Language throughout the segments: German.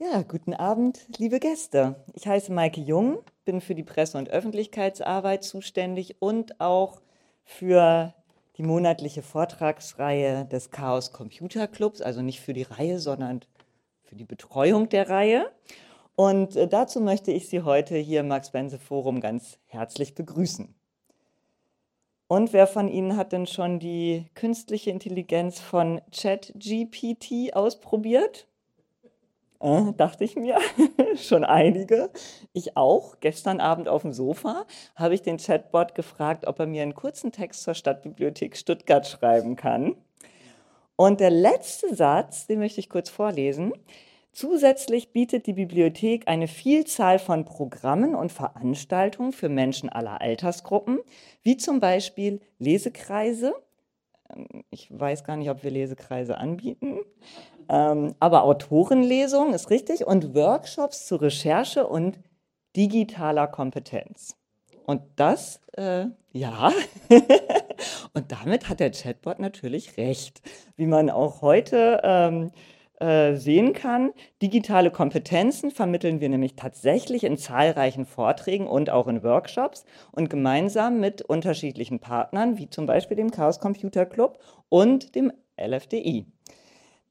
Ja, guten Abend, liebe Gäste. Ich heiße Maike Jung, bin für die Presse- und Öffentlichkeitsarbeit zuständig und auch für die monatliche Vortragsreihe des Chaos Computer Clubs, also nicht für die Reihe, sondern für die Betreuung der Reihe. Und äh, dazu möchte ich Sie heute hier im Max-Bense-Forum ganz herzlich begrüßen. Und wer von Ihnen hat denn schon die künstliche Intelligenz von ChatGPT ausprobiert? Äh, dachte ich mir, schon einige. Ich auch. Gestern Abend auf dem Sofa habe ich den Chatbot gefragt, ob er mir einen kurzen Text zur Stadtbibliothek Stuttgart schreiben kann. Und der letzte Satz, den möchte ich kurz vorlesen. Zusätzlich bietet die Bibliothek eine Vielzahl von Programmen und Veranstaltungen für Menschen aller Altersgruppen, wie zum Beispiel Lesekreise. Ähm, ich weiß gar nicht, ob wir Lesekreise anbieten, ähm, aber Autorenlesungen ist richtig und Workshops zur Recherche und digitaler Kompetenz. Und das, äh, ja, und damit hat der Chatbot natürlich recht, wie man auch heute ähm, äh, sehen kann. Digitale Kompetenzen vermitteln wir nämlich tatsächlich in zahlreichen Vorträgen und auch in Workshops und gemeinsam mit unterschiedlichen Partnern, wie zum Beispiel dem Chaos Computer Club und dem LFDI.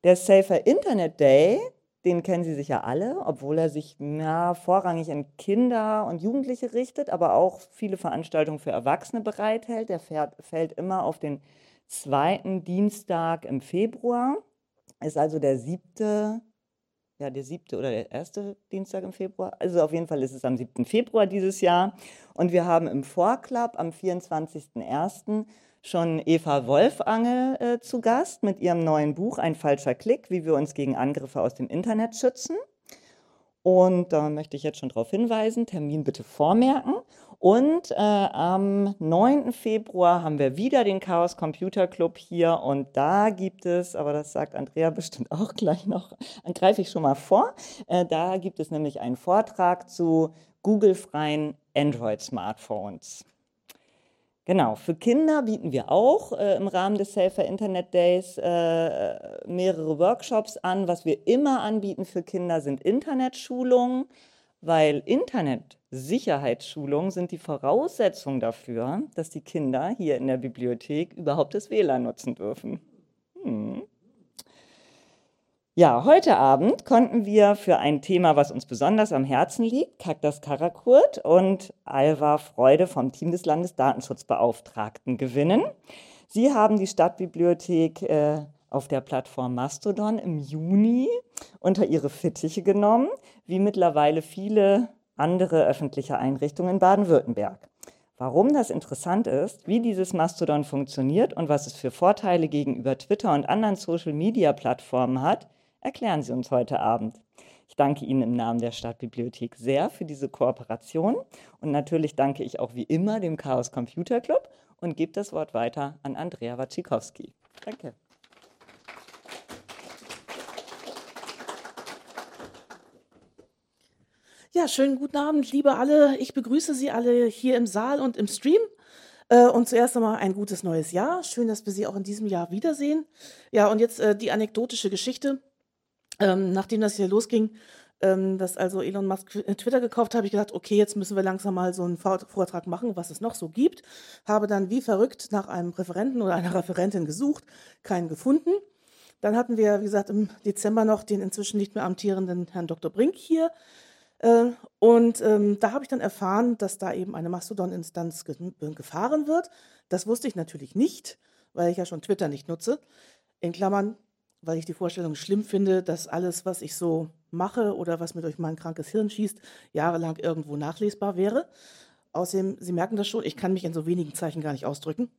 Der Safer Internet Day, den kennen Sie sicher alle, obwohl er sich ja, vorrangig an Kinder und Jugendliche richtet, aber auch viele Veranstaltungen für Erwachsene bereithält. Der fährt, fällt immer auf den zweiten Dienstag im Februar. Ist also der siebte, ja, der siebte oder der erste Dienstag im Februar. Also auf jeden Fall ist es am 7. Februar dieses Jahr. Und wir haben im Vorclub am 24.01 schon Eva Wolfangel äh, zu Gast mit ihrem neuen Buch Ein falscher Klick, wie wir uns gegen Angriffe aus dem Internet schützen. Und da möchte ich jetzt schon darauf hinweisen, Termin bitte vormerken. Und äh, am 9. Februar haben wir wieder den Chaos Computer Club hier und da gibt es, aber das sagt Andrea bestimmt auch gleich noch, greife ich schon mal vor, äh, da gibt es nämlich einen Vortrag zu Google-freien Android-Smartphones. Genau, für Kinder bieten wir auch äh, im Rahmen des Safer Internet Days äh, mehrere Workshops an. Was wir immer anbieten für Kinder sind Internetschulungen, weil Internet-Sicherheitsschulungen sind die Voraussetzung dafür, dass die Kinder hier in der Bibliothek überhaupt das WLAN nutzen dürfen. Hm. Ja, heute Abend konnten wir für ein Thema, was uns besonders am Herzen liegt, Kaktas Karakurt und Alva Freude vom Team des Landesdatenschutzbeauftragten gewinnen. Sie haben die Stadtbibliothek äh, auf der Plattform Mastodon im Juni unter ihre Fittiche genommen, wie mittlerweile viele andere öffentliche Einrichtungen in Baden-Württemberg. Warum das interessant ist, wie dieses Mastodon funktioniert und was es für Vorteile gegenüber Twitter und anderen Social-Media-Plattformen hat, erklären Sie uns heute Abend. Ich danke Ihnen im Namen der Stadtbibliothek sehr für diese Kooperation und natürlich danke ich auch wie immer dem Chaos Computer Club und gebe das Wort weiter an Andrea Wachikowski. Danke. Ja, schönen guten Abend, liebe alle. Ich begrüße Sie alle hier im Saal und im Stream. Äh, und zuerst einmal ein gutes neues Jahr. Schön, dass wir Sie auch in diesem Jahr wiedersehen. Ja, und jetzt äh, die anekdotische Geschichte. Ähm, nachdem das hier losging, ähm, dass also Elon Musk äh, Twitter gekauft habe ich gedacht, okay, jetzt müssen wir langsam mal so einen Vortrag machen, was es noch so gibt. Habe dann wie verrückt nach einem Referenten oder einer Referentin gesucht, keinen gefunden. Dann hatten wir, wie gesagt, im Dezember noch den inzwischen nicht mehr amtierenden Herrn Dr. Brink hier. Äh, und ähm, da habe ich dann erfahren, dass da eben eine Mastodon-Instanz ge gefahren wird. Das wusste ich natürlich nicht, weil ich ja schon Twitter nicht nutze. In Klammern, weil ich die Vorstellung schlimm finde, dass alles, was ich so mache oder was mir durch mein krankes Hirn schießt, jahrelang irgendwo nachlesbar wäre. Außerdem, Sie merken das schon, ich kann mich in so wenigen Zeichen gar nicht ausdrücken.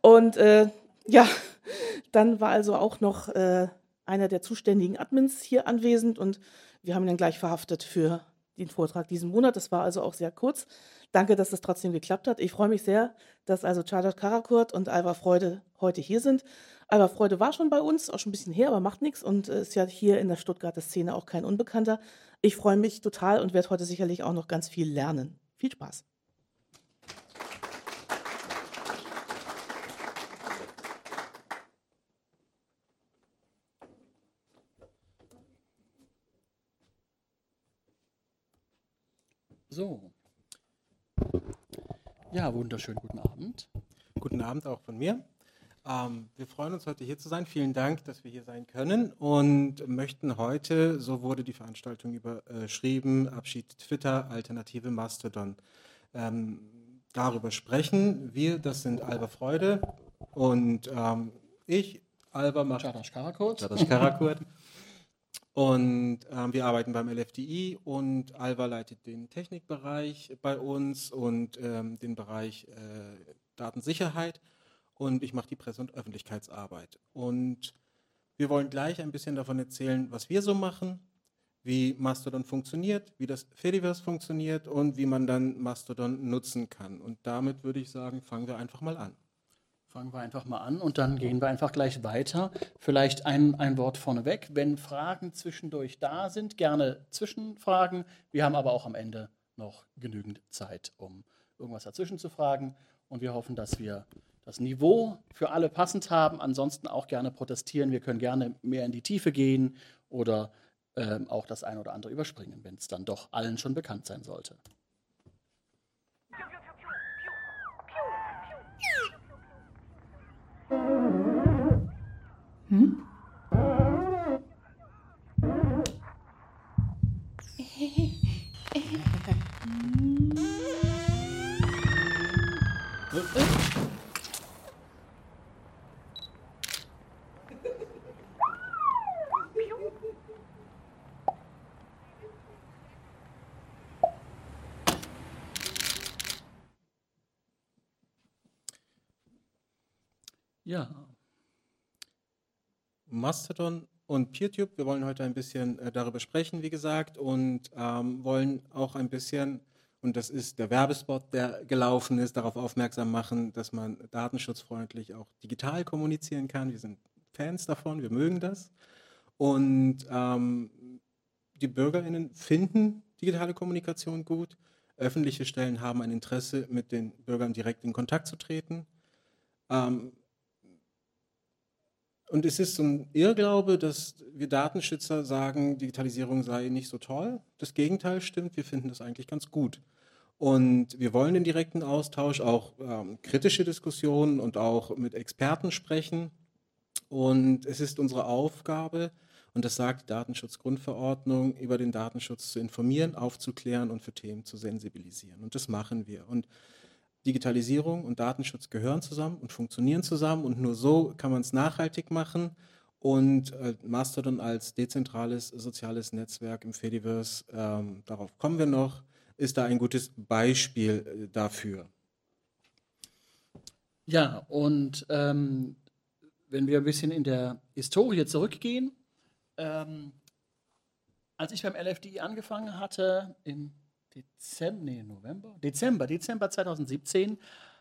Und äh, ja, dann war also auch noch äh, einer der zuständigen Admins hier anwesend und wir haben ihn dann gleich verhaftet für den Vortrag diesen Monat. Das war also auch sehr kurz. Danke, dass es trotzdem geklappt hat. Ich freue mich sehr, dass also Charlotte Karakurt und Alva Freude heute hier sind. Alva Freude war schon bei uns, auch schon ein bisschen her, aber macht nichts und ist ja hier in der Stuttgarter Szene auch kein Unbekannter. Ich freue mich total und werde heute sicherlich auch noch ganz viel lernen. Viel Spaß. So. Ja, wunderschönen guten Abend. Guten Abend auch von mir. Ähm, wir freuen uns heute hier zu sein. Vielen Dank, dass wir hier sein können und möchten heute, so wurde die Veranstaltung überschrieben, Abschied Twitter, Alternative Mastodon, ähm, darüber sprechen. Wir, das sind Alba Freude und ähm, ich, Alba macht Jadash Karakurt. Jadash Karakurt. Und ähm, wir arbeiten beim LFDI und Alva leitet den Technikbereich bei uns und ähm, den Bereich äh, Datensicherheit und ich mache die Presse- und Öffentlichkeitsarbeit. Und wir wollen gleich ein bisschen davon erzählen, was wir so machen, wie Mastodon funktioniert, wie das Fediverse funktioniert und wie man dann Mastodon nutzen kann. Und damit würde ich sagen, fangen wir einfach mal an. Fangen wir einfach mal an und dann gehen wir einfach gleich weiter. Vielleicht ein, ein Wort vorneweg. Wenn Fragen zwischendurch da sind, gerne Zwischenfragen. Wir haben aber auch am Ende noch genügend Zeit, um irgendwas dazwischen zu fragen. Und wir hoffen, dass wir das Niveau für alle passend haben. Ansonsten auch gerne protestieren. Wir können gerne mehr in die Tiefe gehen oder ähm, auch das eine oder andere überspringen, wenn es dann doch allen schon bekannt sein sollte. Hm? Ja, Mastodon und PeerTube. Wir wollen heute ein bisschen äh, darüber sprechen, wie gesagt, und ähm, wollen auch ein bisschen, und das ist der Werbespot, der gelaufen ist, darauf aufmerksam machen, dass man datenschutzfreundlich auch digital kommunizieren kann. Wir sind Fans davon, wir mögen das. Und ähm, die BürgerInnen finden digitale Kommunikation gut. Öffentliche Stellen haben ein Interesse, mit den Bürgern direkt in Kontakt zu treten. Ähm, und es ist so ein Irrglaube, dass wir Datenschützer sagen, Digitalisierung sei nicht so toll. Das Gegenteil stimmt, wir finden das eigentlich ganz gut. Und wir wollen den direkten Austausch, auch ähm, kritische Diskussionen und auch mit Experten sprechen. Und es ist unsere Aufgabe, und das sagt die Datenschutzgrundverordnung, über den Datenschutz zu informieren, aufzuklären und für Themen zu sensibilisieren. Und das machen wir. Und Digitalisierung und Datenschutz gehören zusammen und funktionieren zusammen und nur so kann man es nachhaltig machen. Und äh, Mastodon als dezentrales soziales Netzwerk im Fediverse, ähm, darauf kommen wir noch, ist da ein gutes Beispiel äh, dafür. Ja, und ähm, wenn wir ein bisschen in der Historie zurückgehen, ähm, als ich beim LFDI angefangen hatte, im Dezember, nee, November, Dezember, Dezember 2017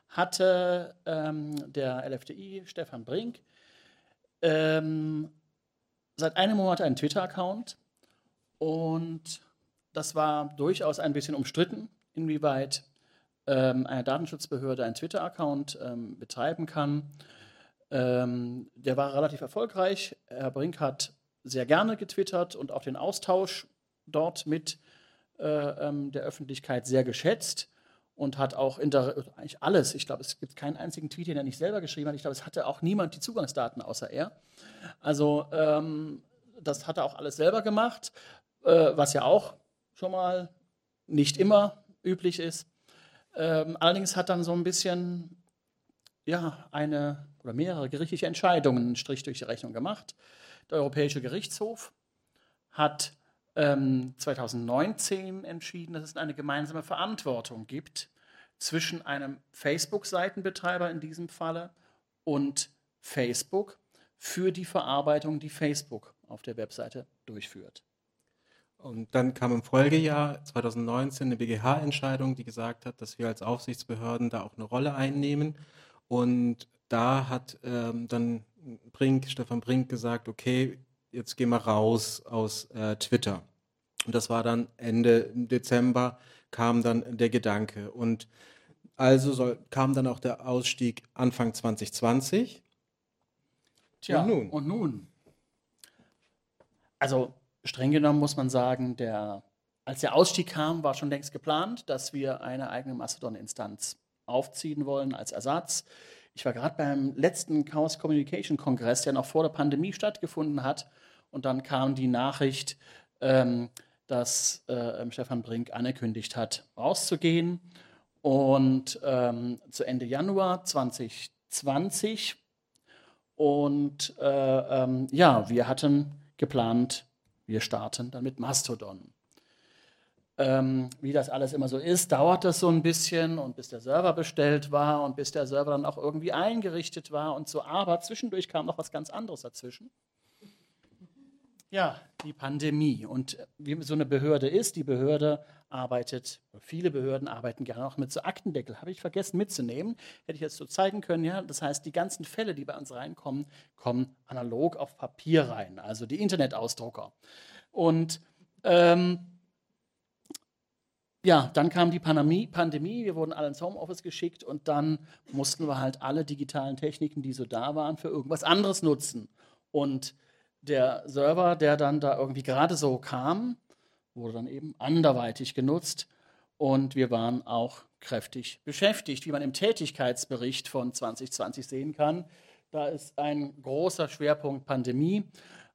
hatte ähm, der LFDI, Stefan Brink, ähm, seit einem Monat einen Twitter-Account und das war durchaus ein bisschen umstritten, inwieweit ähm, eine Datenschutzbehörde einen Twitter-Account ähm, betreiben kann. Ähm, der war relativ erfolgreich. Herr Brink hat sehr gerne getwittert und auch den Austausch dort mit der Öffentlichkeit sehr geschätzt und hat auch eigentlich alles, ich glaube, es gibt keinen einzigen Tweet, den er nicht selber geschrieben hat. Ich glaube, es hatte auch niemand die Zugangsdaten außer er. Also ähm, das hat er auch alles selber gemacht, äh, was ja auch schon mal nicht immer üblich ist. Ähm, allerdings hat dann so ein bisschen ja, eine oder mehrere gerichtliche Entscheidungen einen Strich durch die Rechnung gemacht. Der Europäische Gerichtshof hat ähm, 2019 entschieden, dass es eine gemeinsame Verantwortung gibt zwischen einem Facebook-Seitenbetreiber in diesem Falle und Facebook für die Verarbeitung, die Facebook auf der Webseite durchführt. Und dann kam im Folgejahr 2019 eine BGH-Entscheidung, die gesagt hat, dass wir als Aufsichtsbehörden da auch eine Rolle einnehmen. Und da hat ähm, dann Brink, Stefan Brink gesagt, okay, jetzt gehen wir raus aus äh, Twitter. Und das war dann Ende Dezember, kam dann der Gedanke. Und also soll, kam dann auch der Ausstieg Anfang 2020. Tja, und nun? Und nun? Also streng genommen muss man sagen, der als der Ausstieg kam, war schon längst geplant, dass wir eine eigene Mastodon-Instanz aufziehen wollen als Ersatz. Ich war gerade beim letzten Chaos Communication Kongress, der noch vor der Pandemie stattgefunden hat. Und dann kam die Nachricht, ähm, dass äh, Stefan Brink angekündigt hat, rauszugehen. Und ähm, zu Ende Januar 2020. Und äh, ähm, ja, wir hatten geplant, wir starten dann mit Mastodon. Ähm, wie das alles immer so ist, dauert das so ein bisschen und bis der Server bestellt war und bis der Server dann auch irgendwie eingerichtet war und so. Aber zwischendurch kam noch was ganz anderes dazwischen. Ja, die Pandemie. Und wie so eine Behörde ist, die Behörde arbeitet, viele Behörden arbeiten gerne auch mit so Aktendeckel. Habe ich vergessen mitzunehmen. Hätte ich jetzt so zeigen können. Ja, das heißt, die ganzen Fälle, die bei uns reinkommen, kommen analog auf Papier rein, also die Internetausdrucker. Und ähm, ja, dann kam die Pandemie, Pandemie, wir wurden alle ins Homeoffice geschickt und dann mussten wir halt alle digitalen Techniken, die so da waren, für irgendwas anderes nutzen. Und der Server, der dann da irgendwie gerade so kam, wurde dann eben anderweitig genutzt und wir waren auch kräftig beschäftigt, wie man im Tätigkeitsbericht von 2020 sehen kann. Da ist ein großer Schwerpunkt Pandemie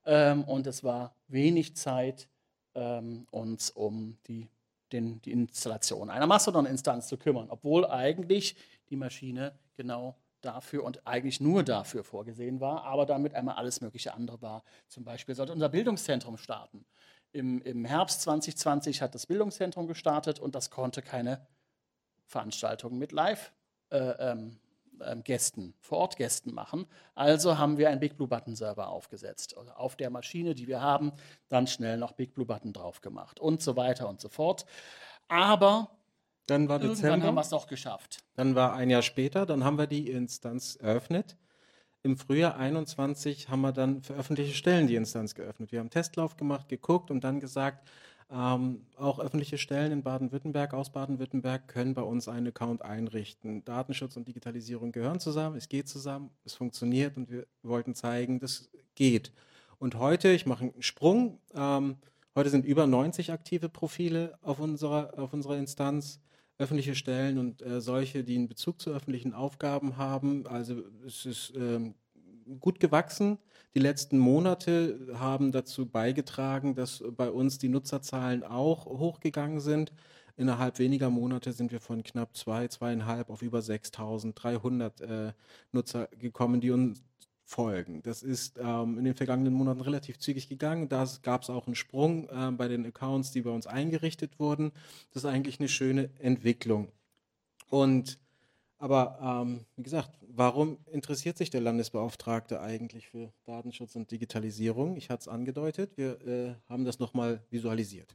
ähm, und es war wenig Zeit, ähm, uns um die den, die Installation einer Mastodon-Instanz zu kümmern, obwohl eigentlich die Maschine genau dafür und eigentlich nur dafür vorgesehen war, aber damit einmal alles mögliche andere war. Zum Beispiel sollte unser Bildungszentrum starten. Im, Im Herbst 2020 hat das Bildungszentrum gestartet und das konnte keine Veranstaltungen mit Live äh, ähm, ähm, vor Ort Gästen machen. Also haben wir einen Big Blue Button Server aufgesetzt. Also auf der Maschine, die wir haben, dann schnell noch Big Blue Button drauf gemacht und so weiter und so fort. Aber dann war irgendwann Dezember. haben wir es doch geschafft. Dann war ein Jahr später, dann haben wir die Instanz eröffnet. Im Frühjahr 21 haben wir dann für öffentliche Stellen die Instanz geöffnet. Wir haben einen Testlauf gemacht, geguckt und dann gesagt, ähm, auch öffentliche Stellen in Baden-Württemberg, aus Baden-Württemberg, können bei uns einen Account einrichten. Datenschutz und Digitalisierung gehören zusammen, es geht zusammen, es funktioniert und wir wollten zeigen, das geht. Und heute, ich mache einen Sprung, ähm, heute sind über 90 aktive Profile auf unserer, auf unserer Instanz öffentliche Stellen und äh, solche, die einen Bezug zu öffentlichen Aufgaben haben. Also es ist ähm, gut gewachsen. Die letzten Monate haben dazu beigetragen, dass bei uns die Nutzerzahlen auch hochgegangen sind. Innerhalb weniger Monate sind wir von knapp zwei, zweieinhalb auf über 6.300 äh, Nutzer gekommen, die uns folgen. Das ist ähm, in den vergangenen Monaten relativ zügig gegangen. Da gab es auch einen Sprung äh, bei den Accounts, die bei uns eingerichtet wurden. Das ist eigentlich eine schöne Entwicklung. Und aber ähm, wie gesagt, warum interessiert sich der Landesbeauftragte eigentlich für Datenschutz und Digitalisierung? Ich hatte es angedeutet, wir äh, haben das nochmal visualisiert.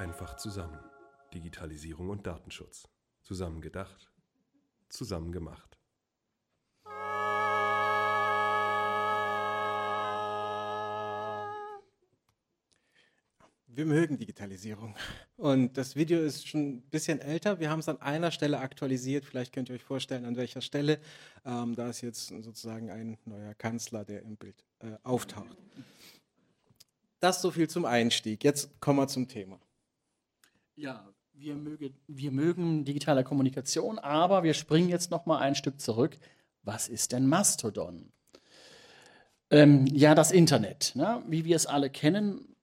einfach zusammen. Digitalisierung und Datenschutz. Zusammen gedacht, zusammen gemacht. Wir mögen Digitalisierung. Und das Video ist schon ein bisschen älter. Wir haben es an einer Stelle aktualisiert. Vielleicht könnt ihr euch vorstellen, an welcher Stelle. Ähm, da ist jetzt sozusagen ein neuer Kanzler, der im Bild äh, auftaucht. Das so viel zum Einstieg. Jetzt kommen wir zum Thema. Ja, wir, möge, wir mögen digitale Kommunikation, aber wir springen jetzt noch mal ein Stück zurück. Was ist denn Mastodon? Ähm, ja, das Internet. Ne? Wie wir es alle kennen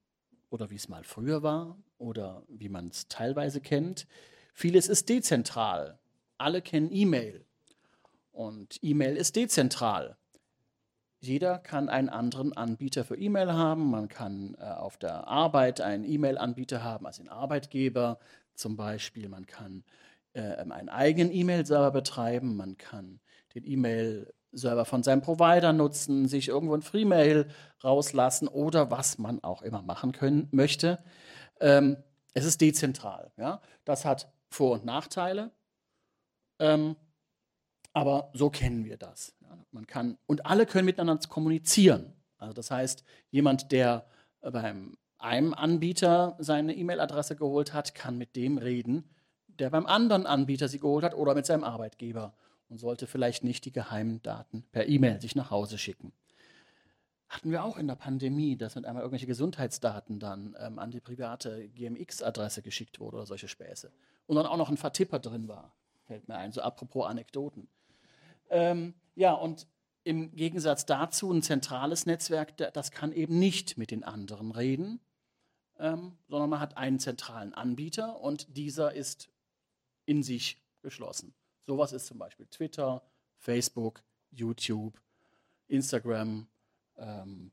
oder wie es mal früher war oder wie man es teilweise kennt. Vieles ist dezentral. Alle kennen E-Mail und E-Mail ist dezentral. Jeder kann einen anderen Anbieter für E-Mail haben. Man kann äh, auf der Arbeit einen E-Mail-Anbieter haben, also einen Arbeitgeber zum Beispiel. Man kann äh, einen eigenen E-Mail-Server betreiben. Man kann den E-Mail-Server von seinem Provider nutzen, sich irgendwo ein Freemail rauslassen oder was man auch immer machen können möchte. Ähm, es ist dezentral. Ja? Das hat Vor- und Nachteile. Ähm, aber so kennen wir das. Man kann, und alle können miteinander kommunizieren. Also das heißt, jemand, der beim einem Anbieter seine E-Mail-Adresse geholt hat, kann mit dem reden, der beim anderen Anbieter sie geholt hat oder mit seinem Arbeitgeber und sollte vielleicht nicht die geheimen Daten per E-Mail sich nach Hause schicken. Hatten wir auch in der Pandemie, dass mit einmal irgendwelche Gesundheitsdaten dann ähm, an die private GMX-Adresse geschickt wurde oder solche Späße. Und dann auch noch ein Vertipper drin war, fällt mir ein, so apropos Anekdoten. Ähm, ja, und im Gegensatz dazu ein zentrales Netzwerk, das kann eben nicht mit den anderen reden, ähm, sondern man hat einen zentralen Anbieter und dieser ist in sich geschlossen. Sowas ist zum Beispiel Twitter, Facebook, YouTube, Instagram, ähm,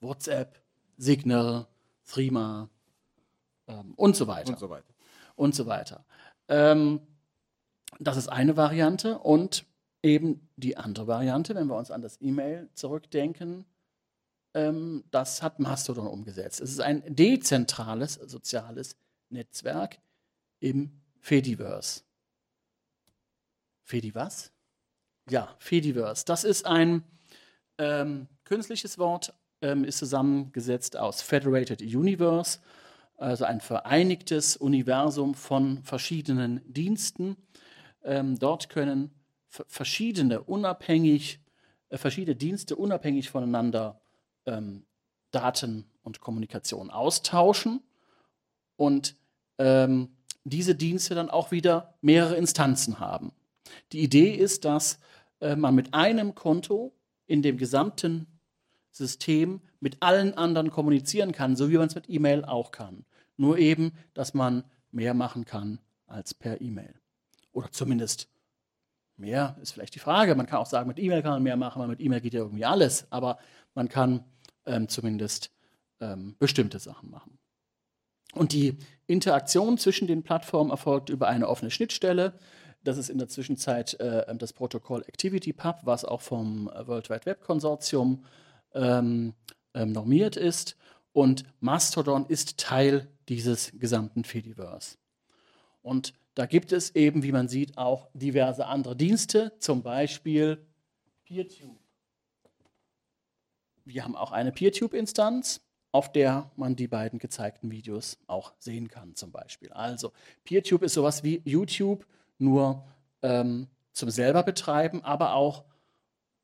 WhatsApp, Signal, Threema ähm, und so weiter. Und so weiter. Und so weiter. Ähm, das ist eine Variante und eben die andere Variante, wenn wir uns an das E-Mail zurückdenken, ähm, das hat Mastodon umgesetzt. Es ist ein dezentrales soziales Netzwerk im Fediverse. Fedi was? Ja, Fediverse. Das ist ein ähm, künstliches Wort, ähm, ist zusammengesetzt aus Federated Universe, also ein vereinigtes Universum von verschiedenen Diensten. Ähm, dort können verschiedene unabhängig, äh, verschiedene Dienste unabhängig voneinander ähm, Daten und Kommunikation austauschen und ähm, diese Dienste dann auch wieder mehrere Instanzen haben. Die Idee ist, dass äh, man mit einem Konto in dem gesamten System mit allen anderen kommunizieren kann, so wie man es mit E-Mail auch kann. Nur eben, dass man mehr machen kann als per E-Mail. Oder zumindest mehr ist vielleicht die Frage. Man kann auch sagen, mit E-Mail kann man mehr machen, weil mit E-Mail geht ja irgendwie alles. Aber man kann ähm, zumindest ähm, bestimmte Sachen machen. Und die Interaktion zwischen den Plattformen erfolgt über eine offene Schnittstelle. Das ist in der Zwischenzeit äh, das Protokoll ActivityPub, was auch vom World Wide Web Konsortium ähm, ähm, normiert ist. Und Mastodon ist Teil dieses gesamten Fediverse. Und da gibt es eben, wie man sieht, auch diverse andere Dienste, zum Beispiel PeerTube. Wir haben auch eine PeerTube-Instanz, auf der man die beiden gezeigten Videos auch sehen kann, zum Beispiel. Also, PeerTube ist sowas wie YouTube, nur ähm, zum selber betreiben, aber auch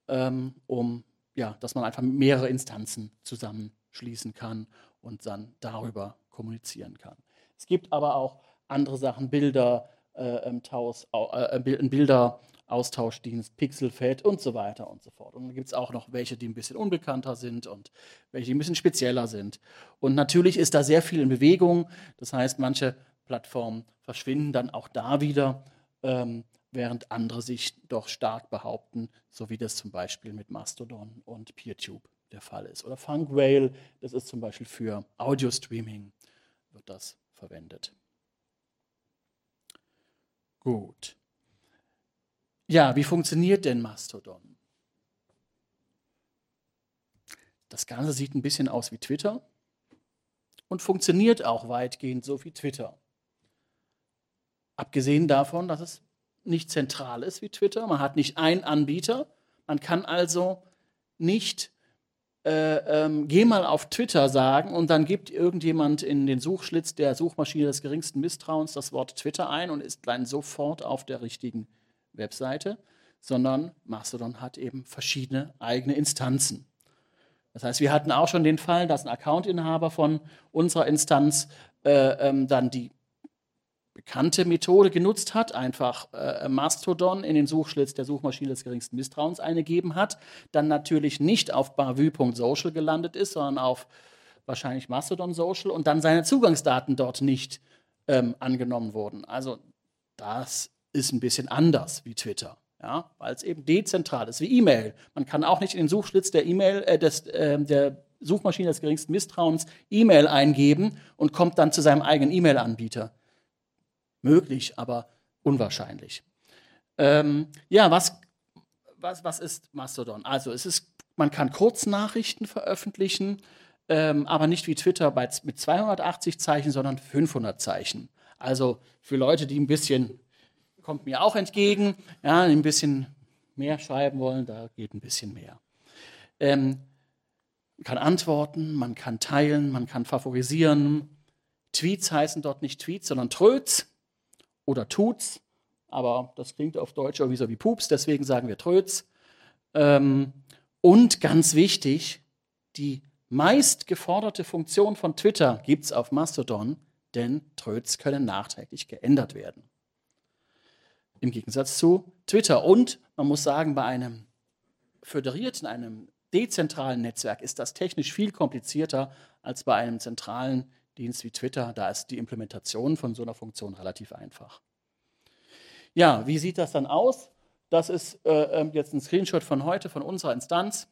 ähm, um, ja, dass man einfach mehrere Instanzen zusammenschließen kann und dann darüber kommunizieren kann. Es gibt aber auch andere Sachen, Bilder, äh, Taus, äh, Bilderaustauschdienst, Pixelfed und so weiter und so fort. Und dann gibt es auch noch welche, die ein bisschen unbekannter sind und welche, die ein bisschen spezieller sind. Und natürlich ist da sehr viel in Bewegung. Das heißt, manche Plattformen verschwinden dann auch da wieder, ähm, während andere sich doch stark behaupten, so wie das zum Beispiel mit Mastodon und PeerTube der Fall ist. Oder Funkwhale, das ist zum Beispiel für Audio-Streaming, wird das verwendet. Gut. Ja, wie funktioniert denn Mastodon? Das Ganze sieht ein bisschen aus wie Twitter. und funktioniert auch weitgehend so wie Twitter. Abgesehen davon, dass es nicht zentral ist wie Twitter, man hat nicht einen Anbieter, man kann also nicht äh, ähm, geh mal auf Twitter sagen und dann gibt irgendjemand in den Suchschlitz der Suchmaschine des geringsten Misstrauens das Wort Twitter ein und ist dann sofort auf der richtigen Webseite, sondern Mastodon hat eben verschiedene eigene Instanzen. Das heißt, wir hatten auch schon den Fall, dass ein Accountinhaber von unserer Instanz äh, ähm, dann die bekannte Methode genutzt hat, einfach äh, Mastodon in den Suchschlitz der Suchmaschine des geringsten Misstrauens eingegeben hat, dann natürlich nicht auf bavü.social gelandet ist, sondern auf wahrscheinlich Mastodon Social und dann seine Zugangsdaten dort nicht ähm, angenommen wurden. Also das ist ein bisschen anders wie Twitter. Ja, weil es eben dezentral ist, wie E-Mail. Man kann auch nicht in den Suchschlitz der E-Mail, äh, des, äh, der Suchmaschine des geringsten Misstrauens E-Mail eingeben und kommt dann zu seinem eigenen E-Mail-Anbieter möglich, aber unwahrscheinlich. Ähm, ja, was, was, was ist Mastodon? Also es ist, man kann Kurznachrichten veröffentlichen, ähm, aber nicht wie Twitter bei, mit 280 Zeichen, sondern 500 Zeichen. Also für Leute, die ein bisschen, kommt mir auch entgegen, ja, ein bisschen mehr schreiben wollen, da geht ein bisschen mehr. Ähm, man kann antworten, man kann teilen, man kann favorisieren. Tweets heißen dort nicht Tweets, sondern Tröts oder tut's, aber das klingt auf Deutsch irgendwie so wie Pups, deswegen sagen wir Tröts. Ähm, und ganz wichtig, die meist geforderte Funktion von Twitter gibt es auf Mastodon, denn Tröts können nachträglich geändert werden. Im Gegensatz zu Twitter. Und man muss sagen, bei einem föderierten, einem dezentralen Netzwerk ist das technisch viel komplizierter als bei einem zentralen Dienst wie Twitter, da ist die Implementation von so einer Funktion relativ einfach. Ja, wie sieht das dann aus? Das ist äh, ähm, jetzt ein Screenshot von heute von unserer Instanz.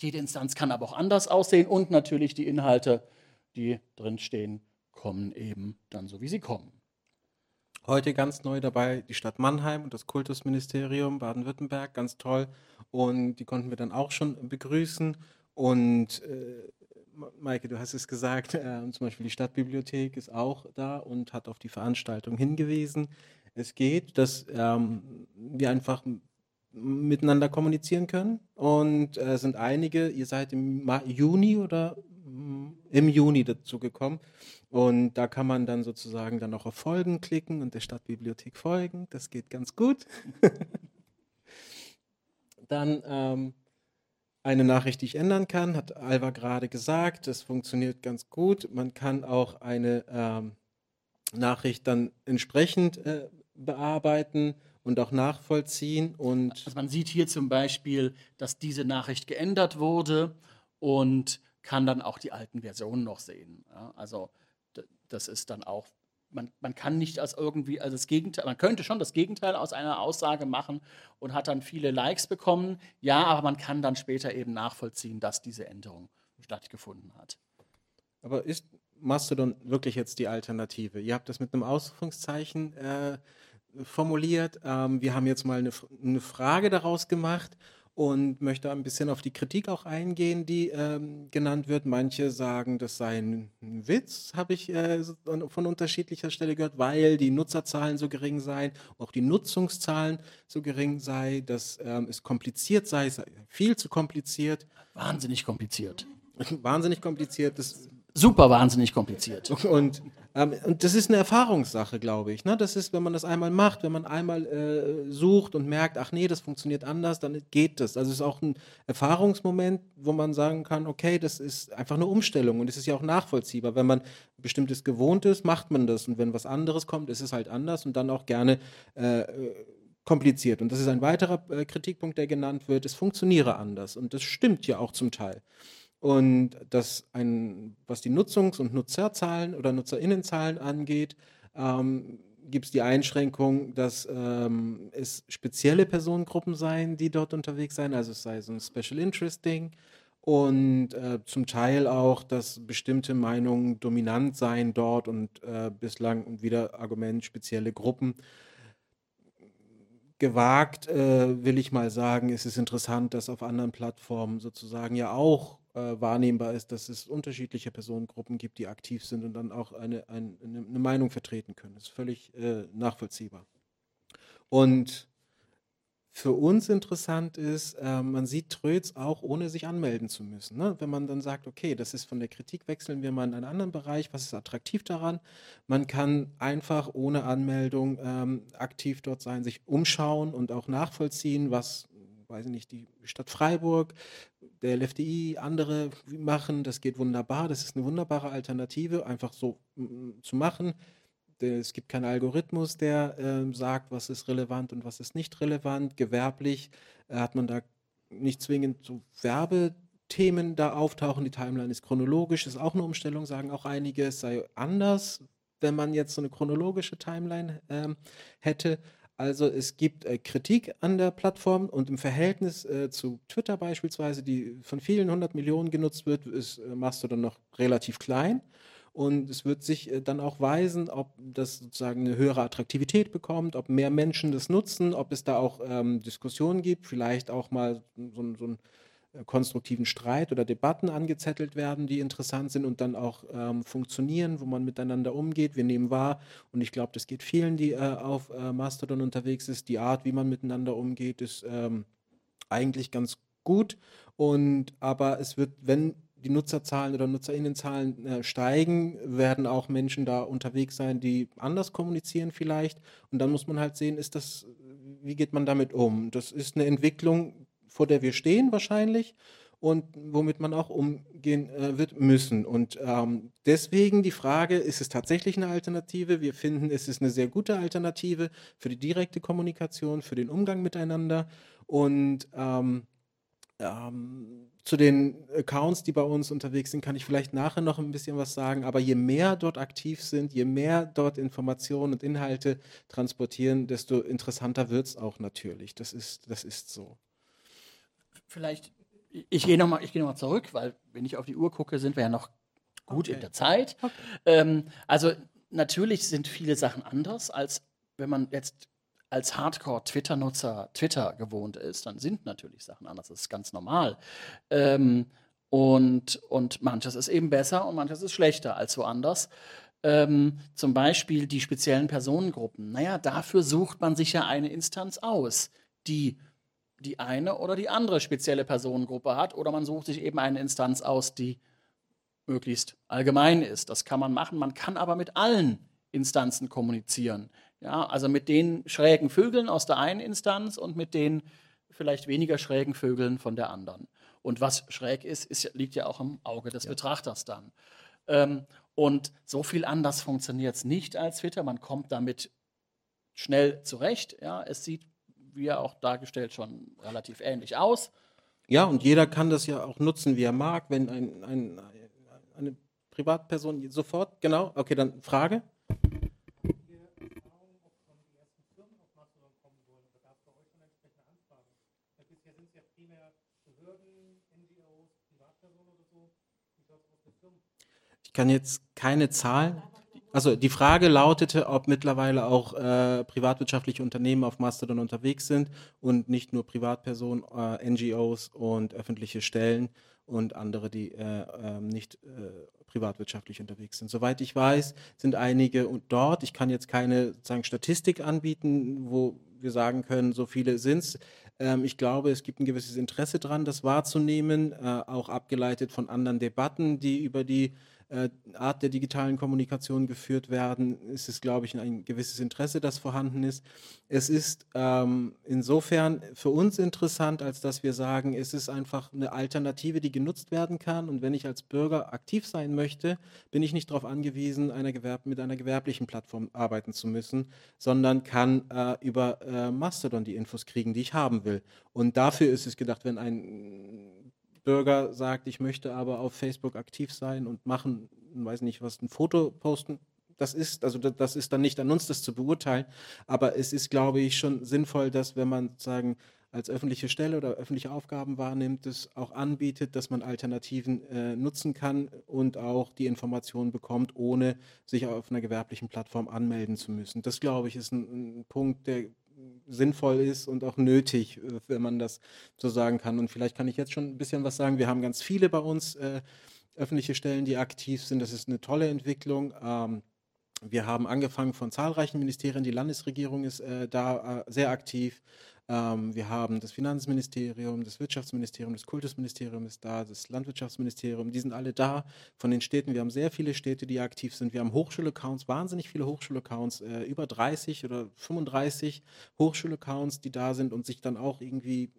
Jede Instanz kann aber auch anders aussehen und natürlich die Inhalte, die drinstehen, kommen eben dann so, wie sie kommen. Heute ganz neu dabei die Stadt Mannheim und das Kultusministerium Baden-Württemberg, ganz toll. Und die konnten wir dann auch schon begrüßen. Und äh, Maike, du hast es gesagt, äh, zum Beispiel die Stadtbibliothek ist auch da und hat auf die Veranstaltung hingewiesen. Es geht, dass ähm, wir einfach miteinander kommunizieren können. Und es äh, sind einige, ihr seid im Juni oder im Juni dazu gekommen. Und da kann man dann sozusagen dann auch auf Folgen klicken und der Stadtbibliothek folgen. Das geht ganz gut. dann ähm, eine Nachricht, die ich ändern kann, hat Alva gerade gesagt. Das funktioniert ganz gut. Man kann auch eine ähm, Nachricht dann entsprechend äh, bearbeiten und auch nachvollziehen. Und also man sieht hier zum Beispiel, dass diese Nachricht geändert wurde und kann dann auch die alten Versionen noch sehen. Ja, also das ist dann auch man, man, kann nicht als irgendwie, also das Gegenteil, man könnte schon das Gegenteil aus einer Aussage machen und hat dann viele Likes bekommen. Ja, aber man kann dann später eben nachvollziehen, dass diese Änderung stattgefunden hat. Aber ist Mastodon wirklich jetzt die Alternative? Ihr habt das mit einem Ausrufungszeichen äh, formuliert. Ähm, wir haben jetzt mal eine, eine Frage daraus gemacht und möchte ein bisschen auf die Kritik auch eingehen, die ähm, genannt wird. Manche sagen, das sei ein Witz, habe ich äh, von unterschiedlicher Stelle gehört, weil die Nutzerzahlen so gering seien, auch die Nutzungszahlen so gering sei, dass ähm, es kompliziert sei, sei, viel zu kompliziert. Wahnsinnig kompliziert. Wahnsinnig kompliziert. Das super wahnsinnig kompliziert. Und, ähm, und das ist eine Erfahrungssache, glaube ich. Ne? Das ist, wenn man das einmal macht, wenn man einmal äh, sucht und merkt, ach nee, das funktioniert anders, dann geht das. Also es ist auch ein Erfahrungsmoment, wo man sagen kann, okay, das ist einfach eine Umstellung und es ist ja auch nachvollziehbar. Wenn man bestimmtes gewohnt ist, macht man das und wenn was anderes kommt, ist es halt anders und dann auch gerne äh, kompliziert. Und das ist ein weiterer äh, Kritikpunkt, der genannt wird. Es funktioniere anders und das stimmt ja auch zum Teil. Und das ein, was die Nutzungs- und Nutzerzahlen oder Nutzerinnenzahlen angeht, ähm, gibt es die Einschränkung, dass ähm, es spezielle Personengruppen seien, die dort unterwegs seien, also es sei so ein Special Interest Ding. Und äh, zum Teil auch, dass bestimmte Meinungen dominant seien dort und äh, bislang und wieder Argument spezielle Gruppen. Gewagt, äh, will ich mal sagen, ist es interessant, dass auf anderen Plattformen sozusagen ja auch äh, wahrnehmbar ist, dass es unterschiedliche Personengruppen gibt, die aktiv sind und dann auch eine, eine, eine Meinung vertreten können. Das ist völlig äh, nachvollziehbar. Und für uns interessant ist, äh, man sieht Tröts auch ohne sich anmelden zu müssen. Ne? Wenn man dann sagt, okay, das ist von der Kritik, wechseln wir mal in einen anderen Bereich, was ist attraktiv daran? Man kann einfach ohne Anmeldung ähm, aktiv dort sein, sich umschauen und auch nachvollziehen, was, weiß ich nicht, die Stadt Freiburg, der LFDI, andere machen. Das geht wunderbar, das ist eine wunderbare Alternative, einfach so mm, zu machen es gibt keinen Algorithmus, der äh, sagt, was ist relevant und was ist nicht relevant. Gewerblich äh, hat man da nicht zwingend so Werbethemen da auftauchen. Die Timeline ist chronologisch, ist auch eine Umstellung, sagen auch einige, es sei anders, wenn man jetzt so eine chronologische Timeline ähm, hätte. Also es gibt äh, Kritik an der Plattform und im Verhältnis äh, zu Twitter beispielsweise, die von vielen hundert Millionen genutzt wird, ist äh, Mastodon noch relativ klein. Und es wird sich äh, dann auch weisen, ob das sozusagen eine höhere Attraktivität bekommt, ob mehr Menschen das nutzen, ob es da auch ähm, Diskussionen gibt, vielleicht auch mal so, so äh, konstruktiven Streit oder Debatten angezettelt werden, die interessant sind und dann auch ähm, funktionieren, wo man miteinander umgeht. Wir nehmen wahr, und ich glaube, das geht vielen, die äh, auf äh, Mastodon unterwegs sind, die Art, wie man miteinander umgeht, ist ähm, eigentlich ganz gut. Und aber es wird, wenn die Nutzerzahlen oder Nutzerinnenzahlen äh, steigen, werden auch Menschen da unterwegs sein, die anders kommunizieren vielleicht. Und dann muss man halt sehen, ist das, wie geht man damit um? Das ist eine Entwicklung, vor der wir stehen wahrscheinlich und womit man auch umgehen äh, wird müssen. Und ähm, deswegen die Frage, ist es tatsächlich eine Alternative? Wir finden, es ist eine sehr gute Alternative für die direkte Kommunikation, für den Umgang miteinander. Und ähm, ähm, zu den Accounts, die bei uns unterwegs sind, kann ich vielleicht nachher noch ein bisschen was sagen. Aber je mehr dort aktiv sind, je mehr dort Informationen und Inhalte transportieren, desto interessanter wird es auch natürlich. Das ist, das ist so. Vielleicht, ich gehe nochmal geh noch zurück, weil wenn ich auf die Uhr gucke, sind wir ja noch gut okay. in der Zeit. Okay. Ähm, also natürlich sind viele Sachen anders, als wenn man jetzt als Hardcore-Twitter-Nutzer Twitter gewohnt ist, dann sind natürlich Sachen anders. Das ist ganz normal. Ähm, und, und manches ist eben besser und manches ist schlechter als woanders. Ähm, zum Beispiel die speziellen Personengruppen. Naja, dafür sucht man sich ja eine Instanz aus, die die eine oder die andere spezielle Personengruppe hat. Oder man sucht sich eben eine Instanz aus, die möglichst allgemein ist. Das kann man machen. Man kann aber mit allen Instanzen kommunizieren. Ja, also mit den schrägen Vögeln aus der einen Instanz und mit den vielleicht weniger schrägen Vögeln von der anderen. Und was schräg ist, ist liegt ja auch im Auge des ja. Betrachters dann. Ähm, und so viel anders funktioniert es nicht als Twitter. Man kommt damit schnell zurecht. Ja, es sieht, wie ja auch dargestellt, schon relativ ähnlich aus. Ja, und jeder kann das ja auch nutzen, wie er mag. Wenn ein, ein, eine Privatperson sofort, genau, okay, dann Frage. Ich kann jetzt keine Zahlen. Also die Frage lautete, ob mittlerweile auch äh, privatwirtschaftliche Unternehmen auf Mastodon unterwegs sind und nicht nur Privatpersonen, äh, NGOs und öffentliche Stellen und andere, die äh, ähm, nicht äh, privatwirtschaftlich unterwegs sind. Soweit ich weiß, sind einige dort. Ich kann jetzt keine sagen, Statistik anbieten, wo wir sagen können, so viele sind es. Ähm, ich glaube, es gibt ein gewisses Interesse daran, das wahrzunehmen, äh, auch abgeleitet von anderen Debatten, die über die äh, Art der digitalen Kommunikation geführt werden, ist es, glaube ich, ein gewisses Interesse, das vorhanden ist. Es ist ähm, insofern für uns interessant, als dass wir sagen, es ist einfach eine Alternative, die genutzt werden kann. Und wenn ich als Bürger aktiv sein möchte, bin ich nicht darauf angewiesen, einer mit einer gewerblichen Plattform arbeiten zu müssen, sondern kann äh, über äh, Mastodon die Infos kriegen, die ich haben will. Und dafür ist es gedacht, wenn ein Bürger sagt, ich möchte aber auf Facebook aktiv sein und machen, weiß nicht was, ein Foto posten, das ist, also das ist dann nicht an uns, das zu beurteilen, aber es ist, glaube ich, schon sinnvoll, dass wenn man sagen, als öffentliche Stelle oder öffentliche Aufgaben wahrnimmt, das auch anbietet, dass man Alternativen äh, nutzen kann und auch die Informationen bekommt, ohne sich auf einer gewerblichen Plattform anmelden zu müssen. Das, glaube ich, ist ein, ein Punkt, der sinnvoll ist und auch nötig, äh, wenn man das so sagen kann. Und vielleicht kann ich jetzt schon ein bisschen was sagen. Wir haben ganz viele bei uns äh, öffentliche Stellen, die aktiv sind. Das ist eine tolle Entwicklung. Ähm, wir haben angefangen von zahlreichen Ministerien. Die Landesregierung ist äh, da äh, sehr aktiv. Ähm, wir haben das Finanzministerium, das Wirtschaftsministerium, das Kultusministerium ist da, das Landwirtschaftsministerium, die sind alle da von den Städten. Wir haben sehr viele Städte, die aktiv sind. Wir haben Hochschulaccounts, wahnsinnig viele Hochschulaccounts, äh, über 30 oder 35 Hochschulaccounts, die da sind und sich dann auch irgendwie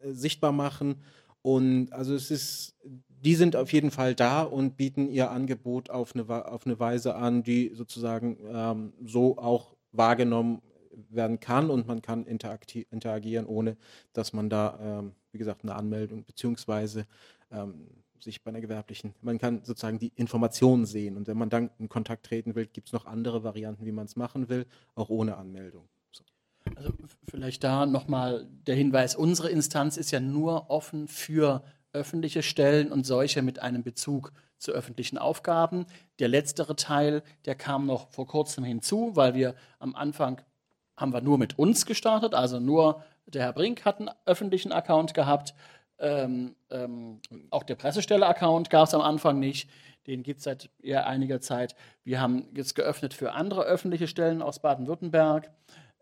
äh, sichtbar machen. Und also es ist, die sind auf jeden Fall da und bieten ihr Angebot auf eine, auf eine Weise an, die sozusagen ähm, so auch wahrgenommen werden kann und man kann interagieren, ohne dass man da, ähm, wie gesagt, eine Anmeldung beziehungsweise ähm, sich bei einer gewerblichen, man kann sozusagen die Informationen sehen und wenn man dann in Kontakt treten will, gibt es noch andere Varianten, wie man es machen will, auch ohne Anmeldung. So. Also vielleicht da nochmal der Hinweis, unsere Instanz ist ja nur offen für öffentliche Stellen und solche mit einem Bezug zu öffentlichen Aufgaben. Der letztere Teil, der kam noch vor kurzem hinzu, weil wir am Anfang haben wir nur mit uns gestartet, also nur der Herr Brink hat einen öffentlichen Account gehabt. Ähm, ähm, auch der Pressestelle-Account gab es am Anfang nicht. Den gibt es seit eher einiger Zeit. Wir haben jetzt geöffnet für andere öffentliche Stellen aus Baden-Württemberg,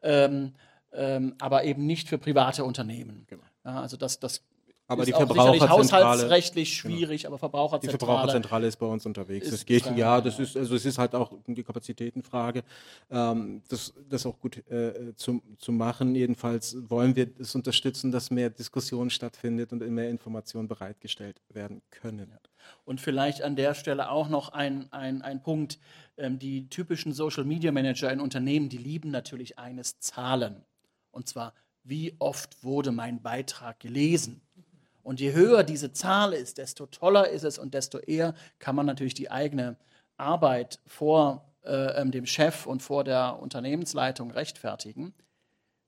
ähm, ähm aber eben nicht für private Unternehmen. Genau. Ja, also das, das aber die Verbraucherzentrale haushaltsrechtlich schwierig, genau. aber Verbraucherzentrale. Die Verbraucherzentrale ist bei uns unterwegs. Das geht ja, das ist also es ist halt auch die Kapazitätenfrage, ähm, das, das auch gut äh, zu, zu machen. Jedenfalls wollen wir es unterstützen, dass mehr Diskussion stattfindet und mehr Informationen bereitgestellt werden können. Und vielleicht an der Stelle auch noch ein, ein, ein Punkt. Ähm, die typischen Social Media Manager in Unternehmen, die lieben natürlich eines Zahlen. Und zwar, wie oft wurde mein Beitrag gelesen? Und je höher diese Zahl ist, desto toller ist es und desto eher kann man natürlich die eigene Arbeit vor äh, ähm, dem Chef und vor der Unternehmensleitung rechtfertigen.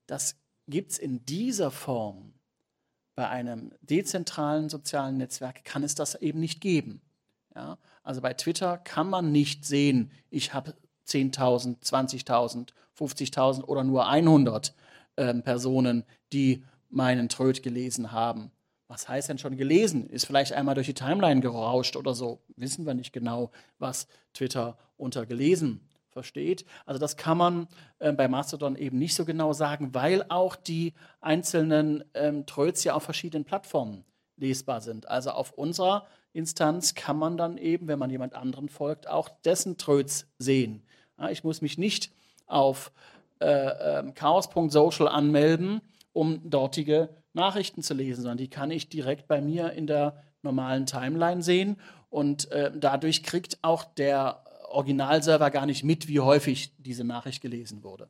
Das gibt es in dieser Form bei einem dezentralen sozialen Netzwerk, kann es das eben nicht geben. Ja? Also bei Twitter kann man nicht sehen, ich habe 10.000, 20.000, 50.000 oder nur 100 ähm, Personen, die meinen Tröd gelesen haben was heißt denn schon gelesen? Ist vielleicht einmal durch die Timeline gerauscht oder so. Wissen wir nicht genau, was Twitter unter gelesen versteht. Also das kann man äh, bei Mastodon eben nicht so genau sagen, weil auch die einzelnen ähm, Tröts ja auf verschiedenen Plattformen lesbar sind. Also auf unserer Instanz kann man dann eben, wenn man jemand anderen folgt, auch dessen Tröts sehen. Ja, ich muss mich nicht auf äh, äh, chaos.social anmelden, um dortige Nachrichten zu lesen, sondern die kann ich direkt bei mir in der normalen Timeline sehen. Und äh, dadurch kriegt auch der Originalserver gar nicht mit, wie häufig diese Nachricht gelesen wurde.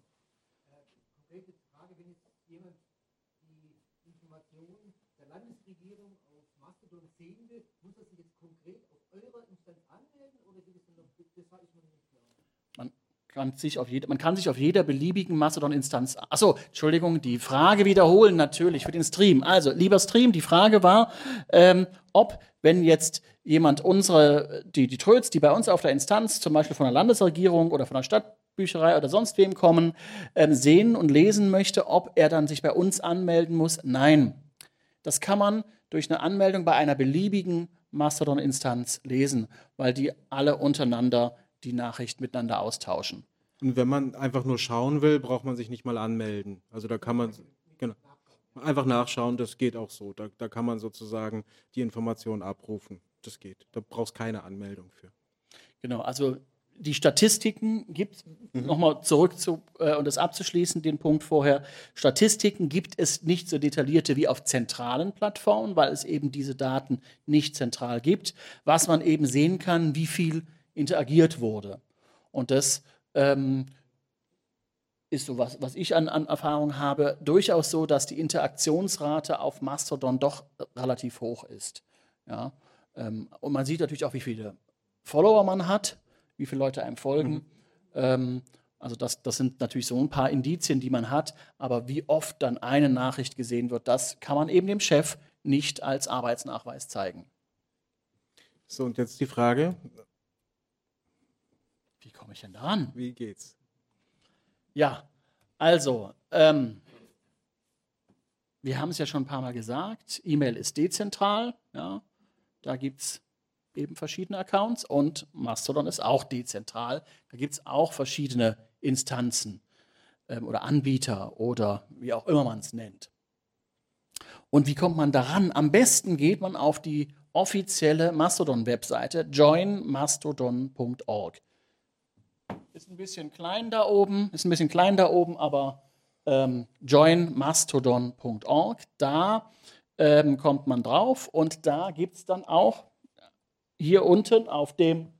Kann sich auf jede, man kann sich auf jeder beliebigen Mastodon-Instanz. Achso, Entschuldigung, die Frage wiederholen natürlich für den Stream. Also, lieber Stream, die Frage war, ähm, ob, wenn jetzt jemand unsere, die, die Tröts, die bei uns auf der Instanz, zum Beispiel von der Landesregierung oder von der Stadtbücherei oder sonst wem kommen, ähm, sehen und lesen möchte, ob er dann sich bei uns anmelden muss. Nein. Das kann man durch eine Anmeldung bei einer beliebigen Mastodon-Instanz lesen, weil die alle untereinander die Nachricht miteinander austauschen. Und wenn man einfach nur schauen will, braucht man sich nicht mal anmelden. Also da kann man genau, einfach nachschauen, das geht auch so. Da, da kann man sozusagen die Informationen abrufen. Das geht. Da brauchst keine Anmeldung für. Genau, also die Statistiken gibt, mhm. nochmal zurück zu, äh, und das abzuschließen, den Punkt vorher, Statistiken gibt es nicht so detaillierte wie auf zentralen Plattformen, weil es eben diese Daten nicht zentral gibt. Was man eben sehen kann, wie viel interagiert wurde. Und das ähm, ist so was, was ich an, an Erfahrung habe, durchaus so, dass die Interaktionsrate auf Mastodon doch relativ hoch ist. Ja? Ähm, und man sieht natürlich auch, wie viele Follower man hat, wie viele Leute einem folgen. Mhm. Ähm, also das, das sind natürlich so ein paar Indizien, die man hat, aber wie oft dann eine Nachricht gesehen wird, das kann man eben dem Chef nicht als Arbeitsnachweis zeigen. So, und jetzt die Frage, komme ich denn da an? Wie geht's? Ja, Also, ähm, wir haben es ja schon ein paar Mal gesagt, E-Mail ist dezentral, ja, da gibt es eben verschiedene Accounts und Mastodon ist auch dezentral, da gibt es auch verschiedene Instanzen ähm, oder Anbieter oder wie auch immer man es nennt. Und wie kommt man daran? Am besten geht man auf die offizielle Mastodon-Webseite joinmastodon.org. Ist ein bisschen klein da oben, ist ein bisschen klein da oben, aber ähm, joinmastodon.org, da ähm, kommt man drauf und da gibt es dann auch hier unten auf dem,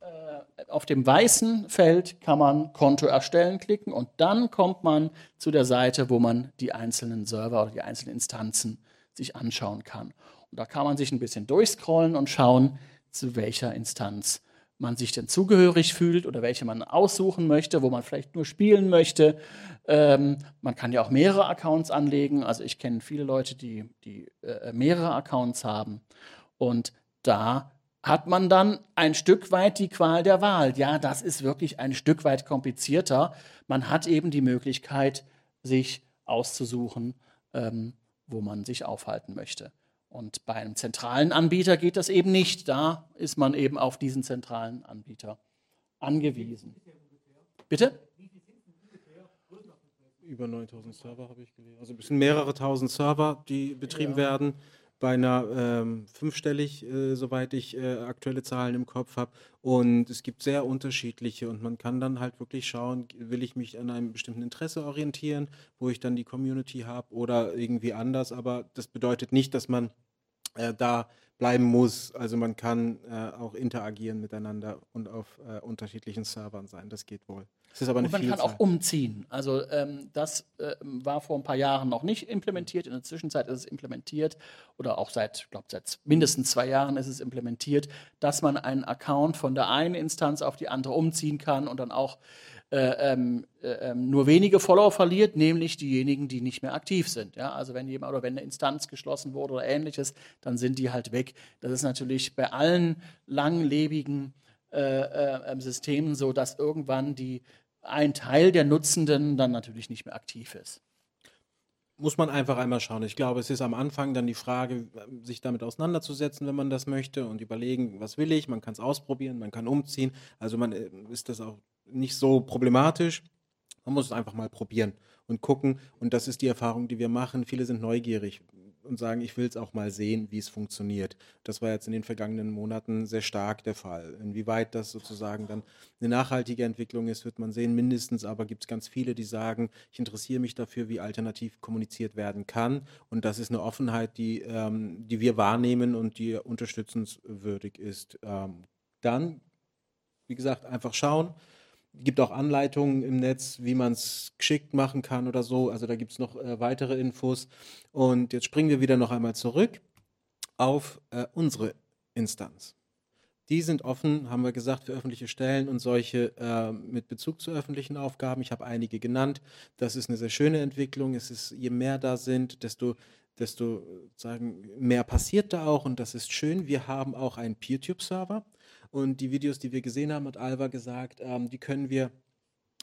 äh, auf dem weißen Feld kann man Konto erstellen klicken und dann kommt man zu der Seite, wo man die einzelnen Server oder die einzelnen Instanzen sich anschauen kann. Und da kann man sich ein bisschen durchscrollen und schauen, zu welcher Instanz man sich denn zugehörig fühlt oder welche man aussuchen möchte, wo man vielleicht nur spielen möchte. Ähm, man kann ja auch mehrere Accounts anlegen. Also ich kenne viele Leute, die, die äh, mehrere Accounts haben. Und da hat man dann ein Stück weit die Qual der Wahl. Ja, das ist wirklich ein Stück weit komplizierter. Man hat eben die Möglichkeit, sich auszusuchen, ähm, wo man sich aufhalten möchte. Und bei einem zentralen Anbieter geht das eben nicht. Da ist man eben auf diesen zentralen Anbieter angewiesen. Bitte? Über 9000 Server habe ich gelesen. Also es sind mehrere tausend Server, die betrieben ja. werden. Bei einer ähm, fünfstellig, äh, soweit ich äh, aktuelle Zahlen im Kopf habe. Und es gibt sehr unterschiedliche und man kann dann halt wirklich schauen, will ich mich an einem bestimmten Interesse orientieren, wo ich dann die Community habe oder irgendwie anders. Aber das bedeutet nicht, dass man äh, da bleiben muss. Also man kann äh, auch interagieren miteinander und auf äh, unterschiedlichen Servern sein. Das geht wohl. Es ist aber eine und man Vielzahl. kann auch umziehen. Also ähm, das äh, war vor ein paar Jahren noch nicht implementiert. In der Zwischenzeit ist es implementiert oder auch seit, glaube seit mindestens zwei Jahren ist es implementiert, dass man einen Account von der einen Instanz auf die andere umziehen kann und dann auch äh, ähm, äh, ähm, nur wenige Follower verliert, nämlich diejenigen, die nicht mehr aktiv sind. Ja? Also wenn jemand oder wenn eine Instanz geschlossen wurde oder ähnliches, dann sind die halt weg. Das ist natürlich bei allen langlebigen äh, äh, ähm, Systemen so, dass irgendwann die ein Teil der Nutzenden dann natürlich nicht mehr aktiv ist muss man einfach einmal schauen. Ich glaube, es ist am Anfang dann die Frage, sich damit auseinanderzusetzen, wenn man das möchte und überlegen, was will ich. Man kann es ausprobieren, man kann umziehen. Also man äh, ist das auch nicht so problematisch. Man muss es einfach mal probieren und gucken. Und das ist die Erfahrung, die wir machen. Viele sind neugierig und sagen, ich will es auch mal sehen, wie es funktioniert. Das war jetzt in den vergangenen Monaten sehr stark der Fall. Inwieweit das sozusagen dann eine nachhaltige Entwicklung ist, wird man sehen. Mindestens aber gibt es ganz viele, die sagen, ich interessiere mich dafür, wie alternativ kommuniziert werden kann. Und das ist eine Offenheit, die, ähm, die wir wahrnehmen und die unterstützenswürdig ist. Ähm, dann, wie gesagt, einfach schauen gibt auch Anleitungen im Netz, wie man es geschickt machen kann oder so. Also da gibt es noch äh, weitere Infos. Und jetzt springen wir wieder noch einmal zurück auf äh, unsere Instanz. Die sind offen, haben wir gesagt, für öffentliche Stellen und solche äh, mit Bezug zu öffentlichen Aufgaben. Ich habe einige genannt. Das ist eine sehr schöne Entwicklung. Es ist, je mehr da sind, desto, desto sagen, mehr passiert da auch und das ist schön. Wir haben auch einen PeerTube-Server. Und die Videos, die wir gesehen haben, hat Alva gesagt, ähm, die können wir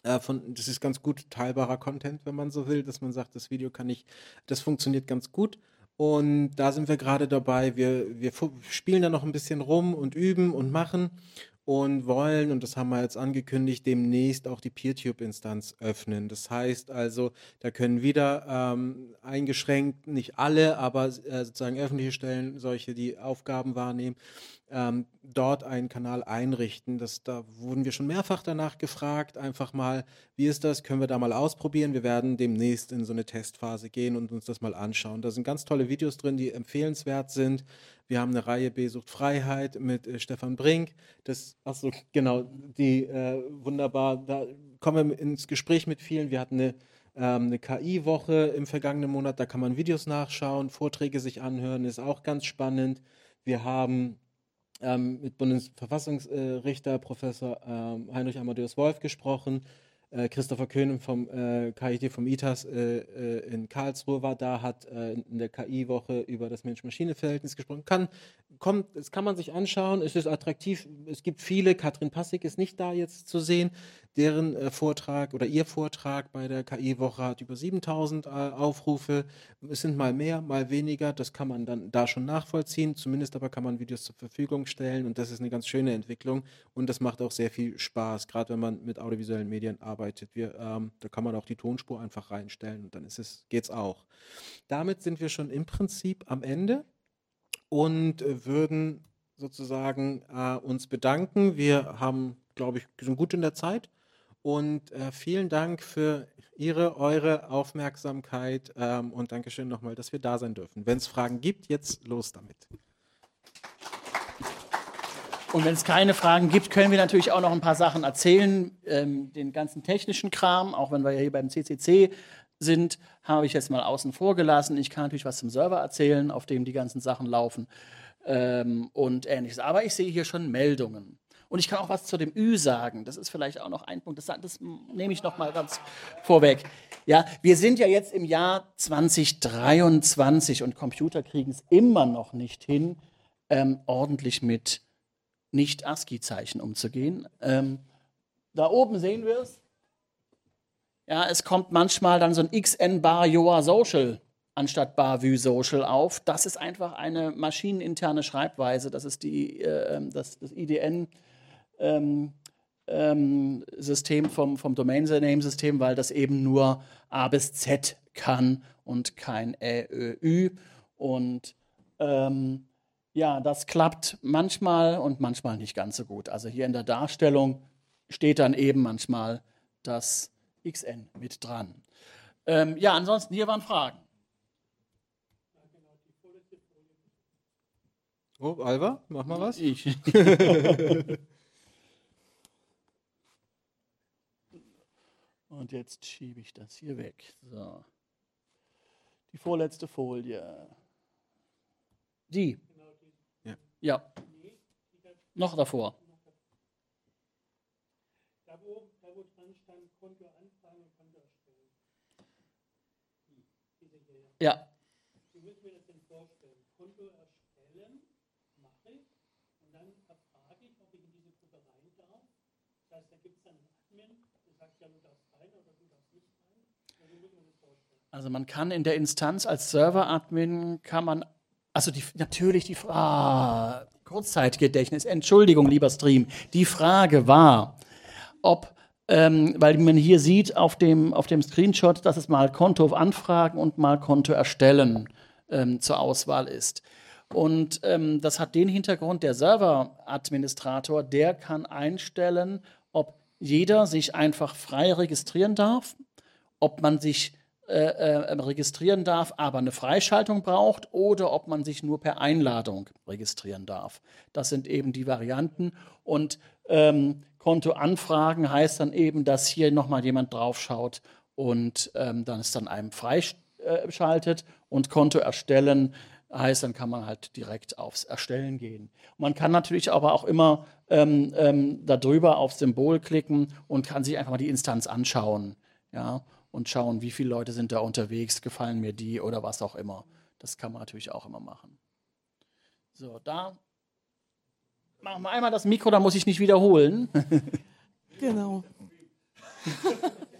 äh, von, das ist ganz gut teilbarer Content, wenn man so will, dass man sagt, das Video kann ich, das funktioniert ganz gut. Und da sind wir gerade dabei. Wir, wir spielen da noch ein bisschen rum und üben und machen und wollen, und das haben wir jetzt angekündigt, demnächst auch die PeerTube-Instanz öffnen. Das heißt also, da können wieder ähm, eingeschränkt, nicht alle, aber äh, sozusagen öffentliche Stellen, solche, die Aufgaben wahrnehmen, ähm, dort einen Kanal einrichten. Das, da wurden wir schon mehrfach danach gefragt, einfach mal, wie ist das, können wir da mal ausprobieren. Wir werden demnächst in so eine Testphase gehen und uns das mal anschauen. Da sind ganz tolle Videos drin, die empfehlenswert sind. Wir haben eine Reihe B-Sucht Freiheit mit äh, Stefan Brink. Das, achso, genau, die äh, wunderbar, da kommen wir ins Gespräch mit vielen. Wir hatten eine ähm, eine KI-Woche im vergangenen Monat, da kann man Videos nachschauen, Vorträge sich anhören, ist auch ganz spannend. Wir haben ähm, mit Bundesverfassungsrichter Professor ähm, Heinrich Amadeus Wolf gesprochen. Äh, Christopher Köhn vom äh, KIT vom ITAS äh, äh, in Karlsruhe war da, hat äh, in der KI-Woche über das Mensch-Maschine-Verhältnis gesprochen. Kann, kommt, das kann man sich anschauen, es ist attraktiv, es gibt viele, Katrin Passig ist nicht da jetzt zu sehen, Deren äh, Vortrag oder ihr Vortrag bei der KI-Woche hat über 7000 äh, Aufrufe. Es sind mal mehr, mal weniger. Das kann man dann da schon nachvollziehen. Zumindest aber kann man Videos zur Verfügung stellen und das ist eine ganz schöne Entwicklung und das macht auch sehr viel Spaß, gerade wenn man mit audiovisuellen Medien arbeitet. Wir, ähm, da kann man auch die Tonspur einfach reinstellen und dann ist es, geht's auch. Damit sind wir schon im Prinzip am Ende und äh, würden sozusagen äh, uns bedanken. Wir haben, glaube ich, sind gut in der Zeit. Und äh, vielen Dank für Ihre, eure Aufmerksamkeit ähm, und Dankeschön nochmal, dass wir da sein dürfen. Wenn es Fragen gibt, jetzt los damit. Und wenn es keine Fragen gibt, können wir natürlich auch noch ein paar Sachen erzählen. Ähm, den ganzen technischen Kram, auch wenn wir ja hier beim CCC sind, habe ich jetzt mal außen vor gelassen. Ich kann natürlich was zum Server erzählen, auf dem die ganzen Sachen laufen ähm, und ähnliches. Aber ich sehe hier schon Meldungen. Und ich kann auch was zu dem Ü sagen. Das ist vielleicht auch noch ein Punkt. Das, das nehme ich noch mal ganz vorweg. Ja, wir sind ja jetzt im Jahr 2023 und Computer kriegen es immer noch nicht hin, ähm, ordentlich mit nicht-ASCII-Zeichen umzugehen. Ähm, da oben sehen wir es. Ja, es kommt manchmal dann so ein XN bar Yoa Social anstatt Bavü Social auf. Das ist einfach eine maschineninterne Schreibweise. Das ist die, äh, ähm, das, das IDN. Ähm, ähm, System vom, vom Domain-Name-System, weil das eben nur A bis Z kann und kein Ä, Ö, Ü. Und ähm, ja, das klappt manchmal und manchmal nicht ganz so gut. Also hier in der Darstellung steht dann eben manchmal das XN mit dran. Ähm, ja, ansonsten hier waren Fragen. Oh, Alva, mach mal was. Ich. Und jetzt schiebe ich das hier weg. So. Die vorletzte Folie. Die. Ja. Ja. Noch davor. Da wo, da wo dran stand, Konto anfragen und Konto erstellen. Ja. Wie müssen wir das denn vorstellen? Konto erstellen, mache ich, und dann erfrage ich, ob ich in diese Gruppe rein darf. Das heißt, da gibt es dann einen Admin, der sagt, ja, du darfst rein oder du darfst nicht rein. Oder wie muss man das vorstellen? Also man kann in der Instanz als Server-Admin kann man, also die, natürlich die Frage, ah, Kurzzeitgedächtnis, Entschuldigung, lieber Stream, die Frage war, ob, ähm, weil man hier sieht auf dem, auf dem Screenshot, dass es mal Konto anfragen und mal Konto erstellen ähm, zur Auswahl ist. Und ähm, das hat den Hintergrund, der Server-Administrator, der kann einstellen, ob jeder sich einfach frei registrieren darf, ob man sich äh, äh, registrieren darf, aber eine Freischaltung braucht oder ob man sich nur per Einladung registrieren darf. Das sind eben die Varianten. Und ähm, Konto anfragen heißt dann eben, dass hier nochmal jemand draufschaut und ähm, dann es dann einem freischaltet. Und Konto erstellen heißt, dann kann man halt direkt aufs Erstellen gehen. Man kann natürlich aber auch immer ähm, ähm, darüber aufs Symbol klicken und kann sich einfach mal die Instanz anschauen. Ja, und schauen, wie viele Leute sind da unterwegs, gefallen mir die oder was auch immer. Das kann man natürlich auch immer machen. So, da machen wir einmal das Mikro, da muss ich nicht wiederholen. Genau.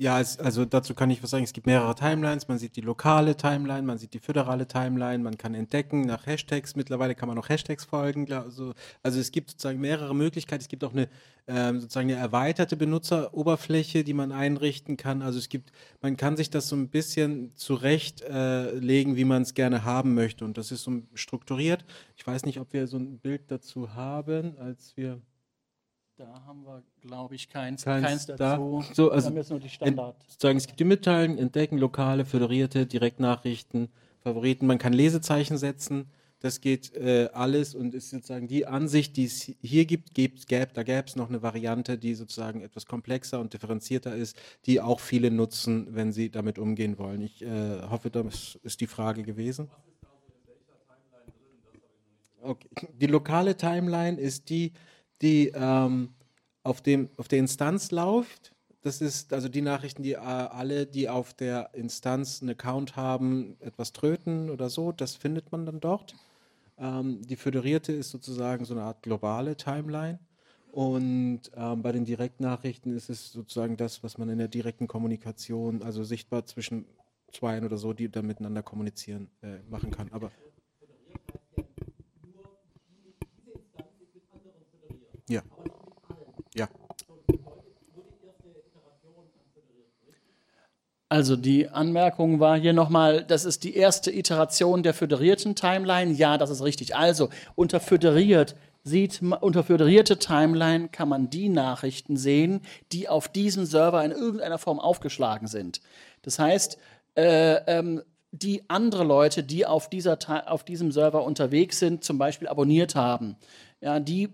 Ja, es, also dazu kann ich was sagen. Es gibt mehrere Timelines. Man sieht die lokale Timeline, man sieht die föderale Timeline, man kann entdecken nach Hashtags. Mittlerweile kann man auch Hashtags folgen. Also, also es gibt sozusagen mehrere Möglichkeiten. Es gibt auch eine ähm, sozusagen eine erweiterte Benutzeroberfläche, die man einrichten kann. Also es gibt, man kann sich das so ein bisschen zurechtlegen, äh, wie man es gerne haben möchte. Und das ist so strukturiert. Ich weiß nicht, ob wir so ein Bild dazu haben, als wir Da haben wir, glaube ich, keins, Keins keins da. dazu. So, also wir haben jetzt nur die Standard. sozusagen, es gibt die Mitteilungen, Entdecken, lokale, föderierte, Direktnachrichten, Favoriten. Man kann Lesezeichen setzen. Das geht äh, alles und ist sozusagen die Ansicht, die es hier gibt, gibt gäb, da gäbe es noch eine Variante, die sozusagen etwas komplexer und differenzierter ist, die auch viele nutzen, wenn sie damit umgehen wollen. Ich äh, hoffe, das ist die Frage gewesen. Okay. Die lokale Timeline ist die, die ähm, auf, dem, auf der Instanz läuft. Das ist also die Nachrichten, die äh, alle, die auf der Instanz einen Account haben, etwas tröten oder so, das findet man dann dort. Ähm, die föderierte ist sozusagen so eine Art globale Timeline. Und ähm, bei den Direktnachrichten ist es sozusagen das, was man in der direkten Kommunikation, also sichtbar zwischen Zweien oder so, die dann miteinander kommunizieren, äh, machen kann. Aber ja. Ja. Also die Anmerkung war hier nochmal, das ist die erste Iteration der föderierten Timeline. Ja, das ist richtig. Also unter föderiert sieht unter föderierte Timeline kann man die Nachrichten sehen, die auf diesem Server in irgendeiner Form aufgeschlagen sind. Das heißt, äh, ähm, die andere Leute, die auf, dieser, auf diesem Server unterwegs sind, zum Beispiel abonniert haben, ja, die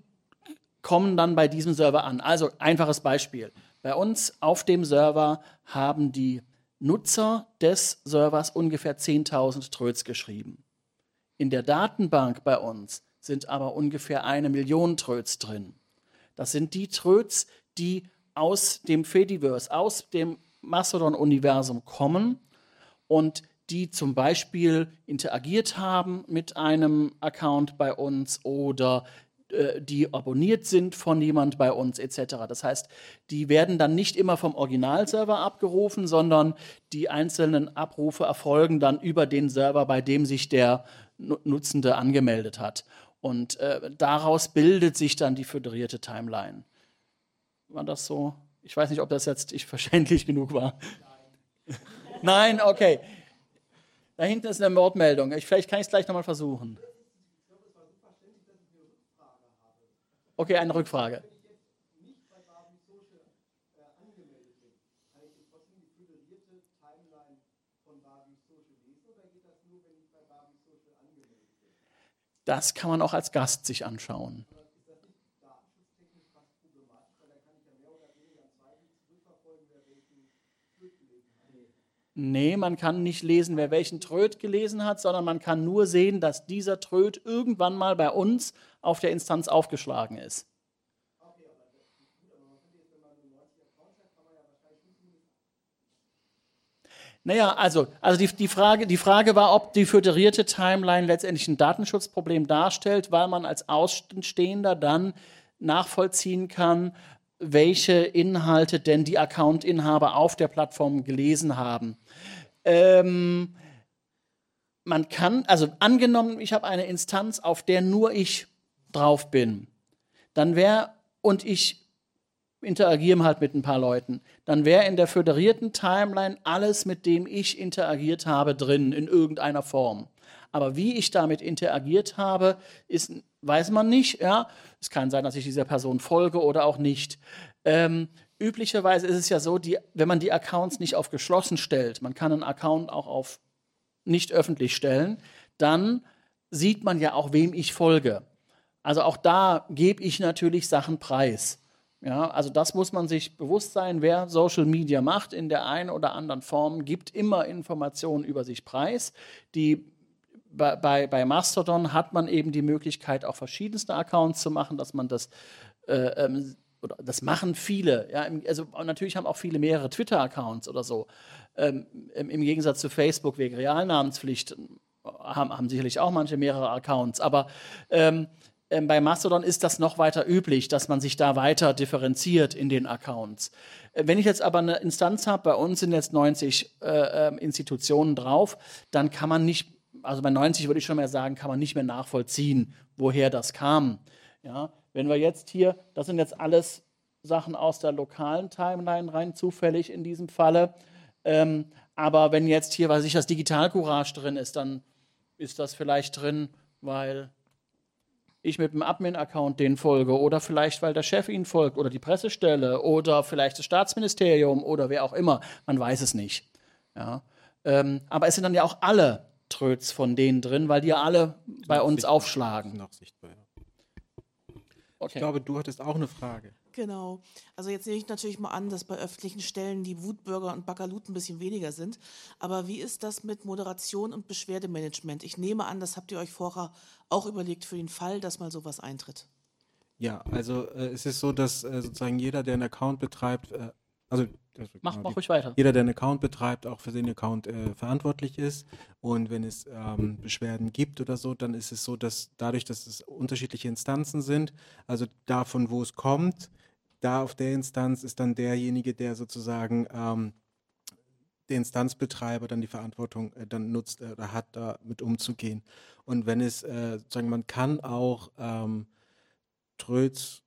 kommen dann bei diesem Server an. Also einfaches Beispiel. Bei uns auf dem Server haben die Nutzer des Servers ungefähr 10.000 Tröts geschrieben. In der Datenbank bei uns sind aber ungefähr eine Million Tröts drin. Das sind die Tröts, die aus dem Fediverse, aus dem Mastodon-Universum kommen und die zum Beispiel interagiert haben mit einem Account bei uns oder die abonniert sind von jemand bei uns etc. Das heißt, die werden dann nicht immer vom Originalserver abgerufen, sondern die einzelnen Abrufe erfolgen dann über den Server, bei dem sich der Nu- Nutzende angemeldet hat. Und äh, daraus bildet sich dann die föderierte Timeline. War das so? Ich weiß nicht, ob das jetzt ich verständlich genug war. Nein, okay. Da hinten ist eine Wortmeldung. Ich, vielleicht kann ich es gleich nochmal versuchen. Okay, eine Rückfrage. Das kann man auch als Gast sich anschauen. Nee, man kann nicht lesen, wer welchen Tröd gelesen hat, sondern man kann nur sehen, dass dieser Tröd irgendwann mal bei uns auf der Instanz aufgeschlagen ist. Naja, also, also die, die, Frage, die Frage war, ob die föderierte Timeline letztendlich ein Datenschutzproblem darstellt, weil man als Außenstehender dann nachvollziehen kann, welche Inhalte denn die Accountinhaber auf der Plattform gelesen haben. Ähm, man kann, also angenommen, ich habe eine Instanz, auf der nur ich drauf bin, dann wäre, und ich interagiere halt mit ein paar Leuten, dann wäre in der föderierten Timeline alles, mit dem ich interagiert habe, drin, in irgendeiner Form. Aber wie ich damit interagiert habe, ist, weiß man nicht. Ja? Es kann sein, dass ich dieser Person folge oder auch nicht. Ähm, üblicherweise ist es ja so, die, wenn man die Accounts nicht auf geschlossen stellt, man kann einen Account auch auf nicht öffentlich stellen, dann sieht man ja auch, wem ich folge. Also auch da gebe ich natürlich Sachen preis. Ja, also das muss man sich bewusst sein. Wer Social Media macht in der einen oder anderen Form, gibt immer Informationen über sich preis. Die bei, bei, bei Mastodon hat man eben die Möglichkeit, auch verschiedenste Accounts zu machen, dass man das äh, ähm, oder das machen viele. Ja, also natürlich haben auch viele mehrere Twitter-Accounts oder so. Ähm, im, Gegensatz zu Facebook wegen Realnamenspflicht haben, haben sicherlich auch manche mehrere Accounts. Aber ähm, ähm, bei Mastodon ist das noch weiter üblich, dass man sich da weiter differenziert in den Accounts. Äh, Wenn ich jetzt aber eine Instanz habe, bei uns sind jetzt 90 äh, ähm, Institutionen drauf, dann kann man nicht, also bei 90 würde ich schon mal sagen, kann man nicht mehr nachvollziehen, woher das kam. Ja, wenn wir jetzt hier, das sind jetzt alles Sachen aus der lokalen Timeline rein zufällig in diesem Falle. Ähm, aber wenn jetzt hier, weiß ich, das Digital Courage drin ist, dann ist das vielleicht drin, weil ich mit dem Admin-Account den folge oder vielleicht, weil der Chef ihnen folgt oder die Pressestelle oder vielleicht das Staatsministerium oder wer auch immer. Man weiß es nicht. Ja. Ähm, aber es sind dann ja auch alle Tröts von denen drin, weil die ja alle bei uns Sichtbar. aufschlagen. Noch sichtbar, ja. Ich Okay. glaube, du hattest auch eine Frage. Genau. Also jetzt nehme ich natürlich mal an, dass bei öffentlichen Stellen die Wutbürger und Bakalut ein bisschen weniger sind. Aber wie ist das mit Moderation und Beschwerdemanagement? Ich nehme an, das habt ihr euch vorher auch überlegt für den Fall, dass mal sowas eintritt. Ja, also äh, es ist so, dass äh, sozusagen jeder, der einen Account betreibt, äh, also das, Mach, genau, mach ruhig weiter. jeder, der einen Account betreibt, auch für den Account äh, verantwortlich ist. Und wenn es ähm, Beschwerden gibt oder so, dann ist es so, dass dadurch, dass es unterschiedliche Instanzen sind, also davon, wo es kommt, da auf der Instanz ist dann derjenige, der sozusagen ähm, der Instanzbetreiber dann die Verantwortung äh, dann nutzt äh, oder hat, damit umzugehen. Und wenn es, äh, sozusagen, man kann auch ähm, Tröts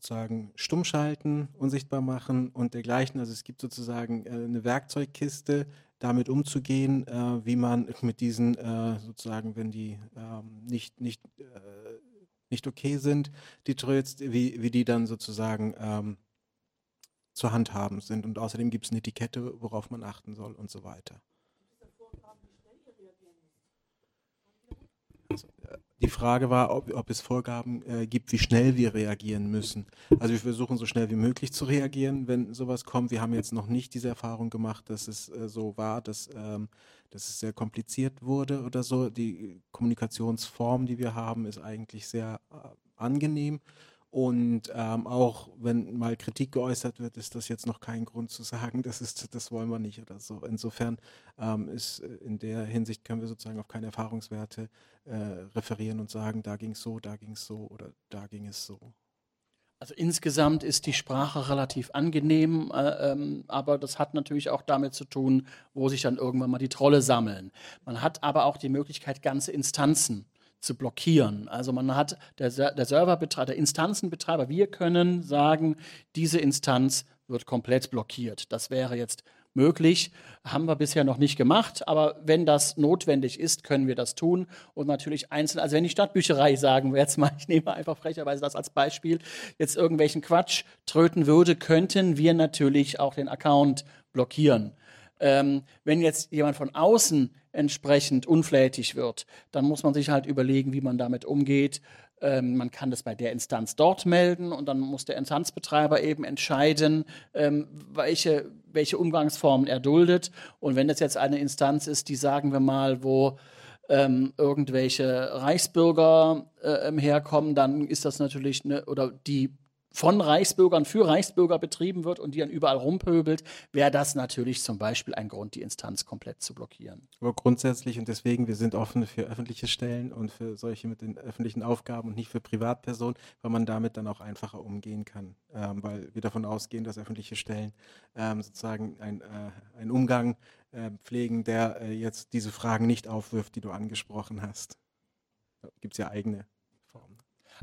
sozusagen stumm schalten, unsichtbar machen und dergleichen. Also es gibt sozusagen äh, eine Werkzeugkiste, damit umzugehen, äh, wie man mit diesen äh, sozusagen, wenn die ähm, nicht, nicht, nicht okay sind, die Tröts, wie, wie die dann sozusagen ähm, zu handhaben sind. Und außerdem gibt es eine Etikette, worauf man achten soll und so weiter. Also, äh, die Frage war, ob, ob es Vorgaben äh, gibt, wie schnell wir reagieren müssen. Also wir versuchen so schnell wie möglich zu reagieren, wenn sowas kommt. Wir haben jetzt noch nicht diese Erfahrung gemacht, dass es äh, so war, dass, ähm, dass es sehr kompliziert wurde oder so. Die Kommunikationsform, die wir haben, ist eigentlich sehr äh, angenehm. Und ähm, auch wenn mal Kritik geäußert wird, ist das jetzt noch kein Grund zu sagen, das, ist, das wollen wir nicht oder so. Insofern ähm, ist äh, in der Hinsicht können wir sozusagen auf keine Erfahrungswerte äh, referieren und sagen, da ging es so, da ging es so oder da ging es so. Also insgesamt ist die Sprache relativ angenehm, äh, ähm, aber das hat natürlich auch damit zu tun, wo sich dann irgendwann mal die Trolle sammeln. Man hat aber auch die Möglichkeit, ganze Instanzen zu blockieren. Also man hat der, der Serverbetreiber, der Instanzenbetreiber, wir können sagen, diese Instanz wird komplett blockiert. Das wäre jetzt möglich, haben wir bisher noch nicht gemacht, aber wenn das notwendig ist, können wir das tun und natürlich einzeln, also wenn die Stadtbücherei sagen jetzt mal, ich nehme einfach frecherweise das als Beispiel, jetzt irgendwelchen Quatsch tröten würde, könnten wir natürlich auch den Account blockieren. Ähm, wenn jetzt jemand von außen entsprechend unflätig wird, dann muss man sich halt überlegen, wie man damit umgeht. Ähm, man kann das bei der Instanz dort melden und dann muss der Instanzbetreiber eben entscheiden, ähm, welche, welche Umgangsformen er duldet. Und wenn das jetzt eine Instanz ist, die sagen wir mal, wo ähm, irgendwelche Reichsbürger äh, ähm, herkommen, dann ist das natürlich eine, oder die von Reichsbürgern für Reichsbürger betrieben wird und die dann überall rumpöbelt, wäre das natürlich zum Beispiel ein Grund, die Instanz komplett zu blockieren. Aber grundsätzlich und deswegen, wir sind offen für öffentliche Stellen und für solche mit den öffentlichen Aufgaben und nicht für Privatpersonen, weil man damit dann auch einfacher umgehen kann. Ähm, weil wir davon ausgehen, dass öffentliche Stellen ähm, sozusagen ein, äh, einen Umgang äh, pflegen, der äh, jetzt diese Fragen nicht aufwirft, die du angesprochen hast. Gibt es ja eigene.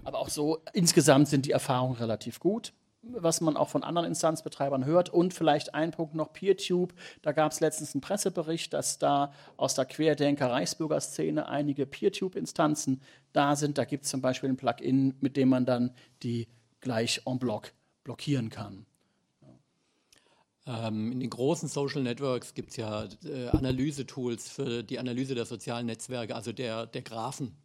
Aber auch so, insgesamt sind die Erfahrungen relativ gut, was man auch von anderen Instanzbetreibern hört. Und vielleicht ein Punkt noch, PeerTube. Da gab es letztens einen Pressebericht, dass da aus der Querdenker-Reichsbürger-Szene einige PeerTube-Instanzen da sind. Da gibt es zum Beispiel ein Plugin, mit dem man dann die gleich en bloc blockieren kann. Ähm, in den großen Social Networks gibt es ja äh, Analysetools für die Analyse der sozialen Netzwerke, also der, der Graphen.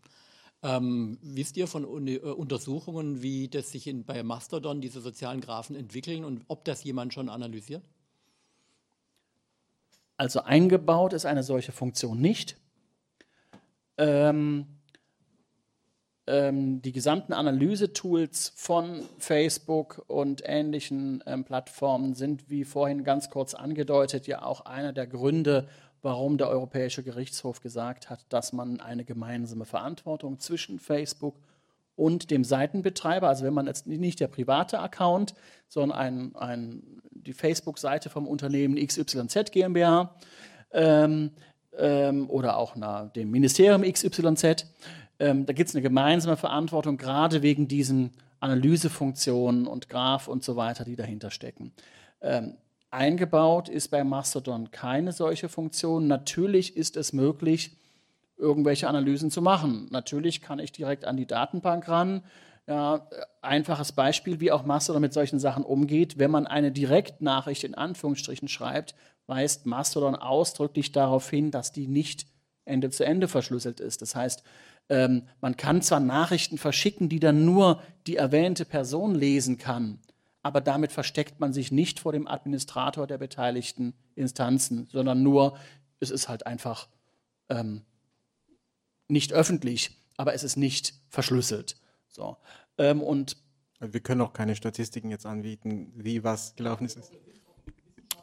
Ähm, wisst ihr von Uni äh, Untersuchungen, wie das sich in, bei Mastodon diese sozialen Graphen entwickeln und ob das jemand schon analysiert? Also eingebaut ist eine solche Funktion nicht. Ähm, ähm, die gesamten Analysetools von Facebook und ähnlichen ähm, Plattformen sind, wie vorhin ganz kurz angedeutet, ja auch einer der Gründe, warum der Europäische Gerichtshof gesagt hat, dass man eine gemeinsame Verantwortung zwischen Facebook und dem Seitenbetreiber, also wenn man jetzt nicht der private Account, sondern ein, ein, die Facebook-Seite vom Unternehmen XYZ GmbH ähm, ähm, oder auch na, dem Ministerium XYZ, ähm, da gibt es eine gemeinsame Verantwortung, gerade wegen diesen Analysefunktionen und Graph und so weiter, die dahinter stecken. Ähm, eingebaut ist bei Mastodon keine solche Funktion. Natürlich ist es möglich, irgendwelche Analysen zu machen. Natürlich kann ich direkt an die Datenbank ran. Ja, einfaches Beispiel, wie auch Mastodon mit solchen Sachen umgeht. Wenn man eine Direktnachricht in Anführungsstrichen schreibt, weist Mastodon ausdrücklich darauf hin, dass die nicht Ende zu Ende verschlüsselt ist. Das heißt, ähm, man kann zwar Nachrichten verschicken, die dann nur die erwähnte Person lesen kann, aber damit versteckt man sich nicht vor dem Administrator der beteiligten Instanzen, sondern nur, es ist halt einfach ähm, nicht öffentlich, aber es ist nicht verschlüsselt. So. Ähm, und Wir können auch keine Statistiken jetzt anbieten, wie was gelaufen ist.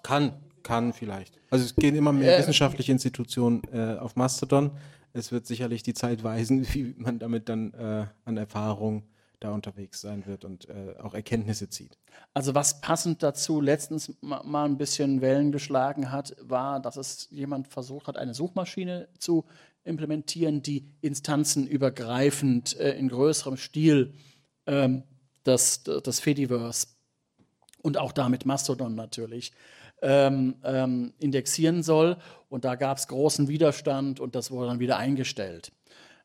Kann, kann vielleicht. Also es gehen immer mehr Äh, wissenschaftliche Institutionen äh, auf Mastodon. Es wird sicherlich die Zeit weisen, wie man damit dann äh, an Erfahrung da unterwegs sein wird und äh, auch Erkenntnisse zieht. Also was passend dazu letztens ma- mal ein bisschen Wellen geschlagen hat, war, dass es jemand versucht hat, eine Suchmaschine zu implementieren, die instanzenübergreifend äh, in größerem Stil ähm, das, das Fediverse und auch damit Mastodon natürlich ähm, ähm, indexieren soll. Und da gab es großen Widerstand und das wurde dann wieder eingestellt.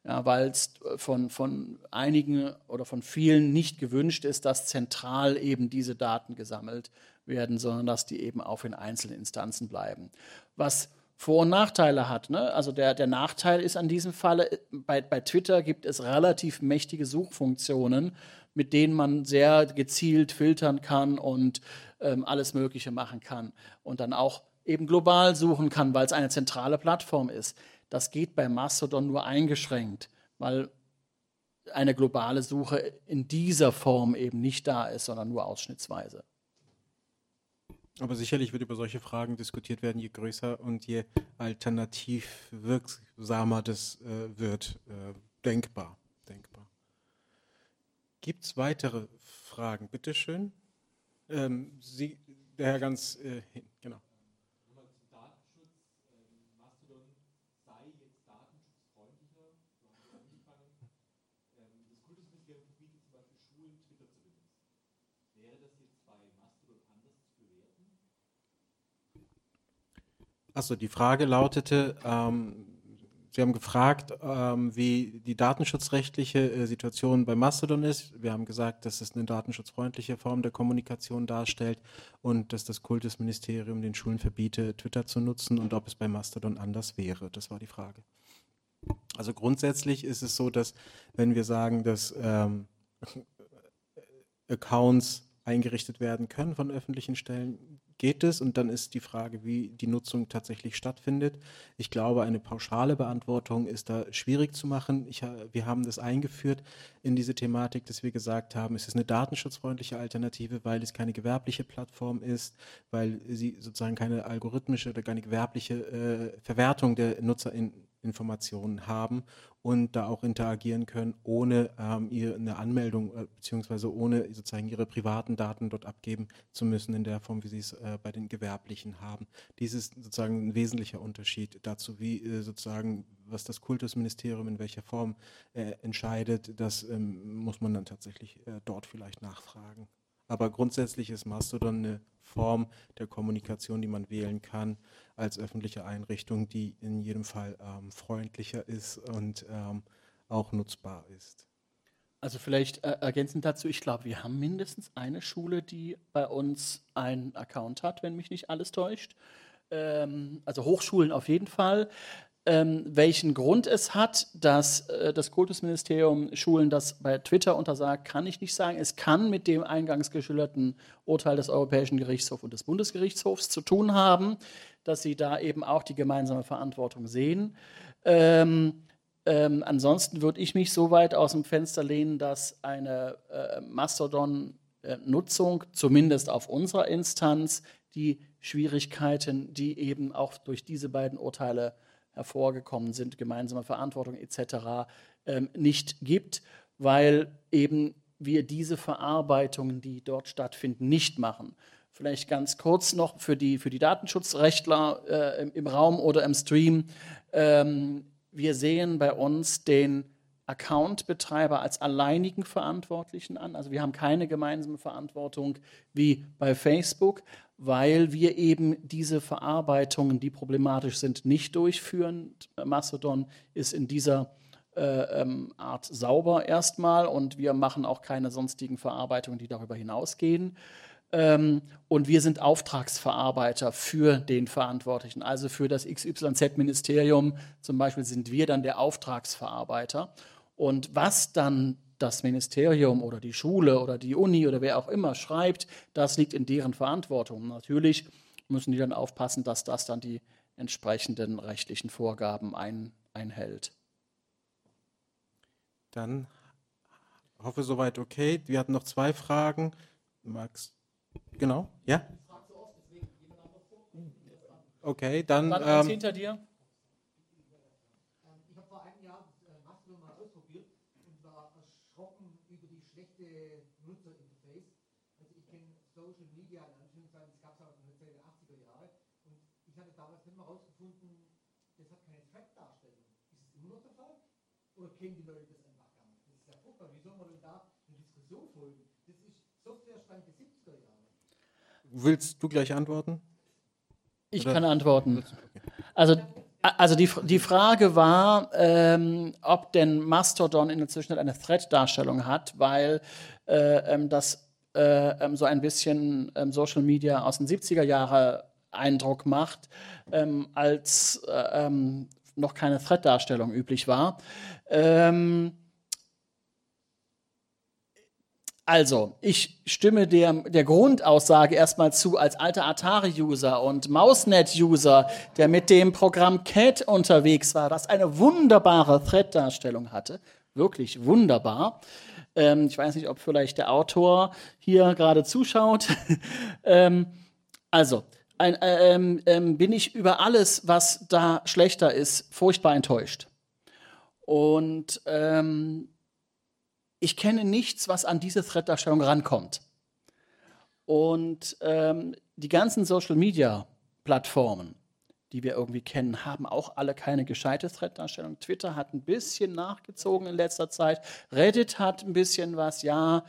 Ja, weil es von, von einigen oder von vielen nicht gewünscht ist, dass zentral eben diese Daten gesammelt werden, sondern dass die eben auch in einzelnen Instanzen bleiben. Was Vor- und Nachteile hat. Ne? Also der, der Nachteil ist an diesem Falle, bei, bei Twitter gibt es relativ mächtige Suchfunktionen, mit denen man sehr gezielt filtern kann und ähm, alles Mögliche machen kann. Und dann auch eben global suchen kann, weil es eine zentrale Plattform ist. Das geht bei Mastodon nur eingeschränkt, weil eine globale Suche in dieser Form eben nicht da ist, sondern nur ausschnittsweise. Aber sicherlich wird über solche Fragen diskutiert werden, je größer und je alternativ wirksamer das äh, wird. Äh, denkbar. denkbar. Gibt es weitere Fragen? Bitte schön. Ähm, Sie, der Herr ganz äh, hin, genau. Achso, die Frage lautete, ähm, Sie haben gefragt, ähm, wie die datenschutzrechtliche äh, Situation bei Mastodon ist. Wir haben gesagt, dass es eine datenschutzfreundliche Form der Kommunikation darstellt und dass das Kultusministerium den Schulen verbiete, Twitter zu nutzen und ob es bei Mastodon anders wäre. Das war die Frage. Also grundsätzlich ist es so, dass wenn wir sagen, dass ähm, Accounts eingerichtet werden können von öffentlichen Stellen, geht es und dann ist die Frage, wie die Nutzung tatsächlich stattfindet. Ich glaube, eine pauschale Beantwortung ist da schwierig zu machen. Ich, wir haben das eingeführt in diese Thematik, dass wir gesagt haben, es ist eine datenschutzfreundliche Alternative, weil es keine gewerbliche Plattform ist, weil sie sozusagen keine algorithmische oder keine gewerbliche äh, Verwertung der Nutzerinformationen haben und da auch interagieren können, ohne ähm, ihr eine Anmeldung äh, beziehungsweise ohne sozusagen ihre privaten Daten dort abgeben zu müssen in der Form, wie sie es äh, bei den Gewerblichen haben. Dies ist sozusagen ein wesentlicher Unterschied dazu, wie äh, sozusagen, was das Kultusministerium in welcher Form äh, entscheidet, das ähm, muss man dann tatsächlich äh, dort vielleicht nachfragen. Aber grundsätzlich ist Mastodon eine Form der Kommunikation, die man wählen kann als öffentliche Einrichtung, die in jedem Fall ähm, freundlicher ist und ähm, auch nutzbar ist. Also vielleicht äh, ergänzend dazu, ich glaube, wir haben mindestens eine Schule, die bei uns einen Account hat, wenn mich nicht alles täuscht. Ähm, also Hochschulen auf jeden Fall. Ähm, welchen Grund es hat, dass äh, das Kultusministerium Schulen das bei Twitter untersagt, kann ich nicht sagen. Es kann mit dem eingangs geschilderten Urteil des Europäischen Gerichtshofs und des Bundesgerichtshofs zu tun haben, dass sie da eben auch die gemeinsame Verantwortung sehen. Ähm, ähm, ansonsten würde ich mich so weit aus dem Fenster lehnen, dass eine äh, Mastodon-Nutzung, zumindest auf unserer Instanz, die Schwierigkeiten, die eben auch durch diese beiden Urteile hervorgekommen sind, gemeinsame Verantwortung etc., ähm, nicht gibt, weil eben wir diese Verarbeitungen, die dort stattfinden, nicht machen. Vielleicht ganz kurz noch für die, für die Datenschutzrechtler äh, im, im, Raum oder im Stream. Ähm, wir sehen bei uns den Account-Betreiber als alleinigen Verantwortlichen an. Also wir haben keine gemeinsame Verantwortung wie bei Facebook, weil wir eben diese Verarbeitungen, die problematisch sind, nicht durchführen. Mastodon ist in dieser äh, ähm, Art sauber erstmal und wir machen auch keine sonstigen Verarbeitungen, die darüber hinausgehen. Ähm, und wir sind Auftragsverarbeiter für den Verantwortlichen. Also für das XYZ-Ministerium zum Beispiel sind wir dann der Auftragsverarbeiter. Und was dann das Ministerium oder die Schule oder die Uni oder wer auch immer schreibt, das liegt in deren Verantwortung. Natürlich müssen die dann aufpassen, dass das dann die entsprechenden rechtlichen Vorgaben ein, einhält. Dann hoffe soweit okay. Wir hatten noch zwei Fragen. Max, genau, ja? Okay, dann. Dann Ähm, hinter dir. Ich habe vor einem Jahr Mastodon mal ausprobiert und war erschrocken über die schlechte Nutzerinterface. Ich kenne Social Media in Anführungszeichen, das gab es auch in den 80er Jahre. Und ich hatte damals nicht mal rausgefunden, das hat keine Thread-Darstellung. Ist es immer noch der Fall? Oder kennen die Leute das einfach gar nicht? Das ist ja furchtbar. Wie soll man denn da eine Diskussion folgen? Das ist Softwarestand der 70er Jahre. Willst du gleich antworten? Ich Oder- kann antworten. Also, also die, die Frage war, ähm, ob denn Mastodon in der Zwischenzeit eine Thread-Darstellung hat, weil äh, ähm, das äh, ähm, so ein bisschen ähm, Social Media aus den 70er Jahre Eindruck macht, ähm, als äh, ähm, noch keine Thread-Darstellung üblich war. Ähm, also, ich stimme der, der Grundaussage erstmal zu als alter Atari-User und Mausnet-User, der mit dem Programm CAT unterwegs war, das eine wunderbare Thread-Darstellung hatte. Wirklich wunderbar. Ähm, ich weiß nicht, ob vielleicht der Autor hier gerade zuschaut. ähm, also, ein, ähm, ähm, bin ich über alles, was da schlechter ist, furchtbar enttäuscht. Und ähm, ich kenne nichts, was an diese Thread-Darstellung rankommt. Und ähm, die ganzen Social-Media-Plattformen, die wir irgendwie kennen, haben auch alle keine gescheite Thread-Darstellung. Twitter hat ein bisschen nachgezogen in letzter Zeit. Reddit hat ein bisschen was, ja.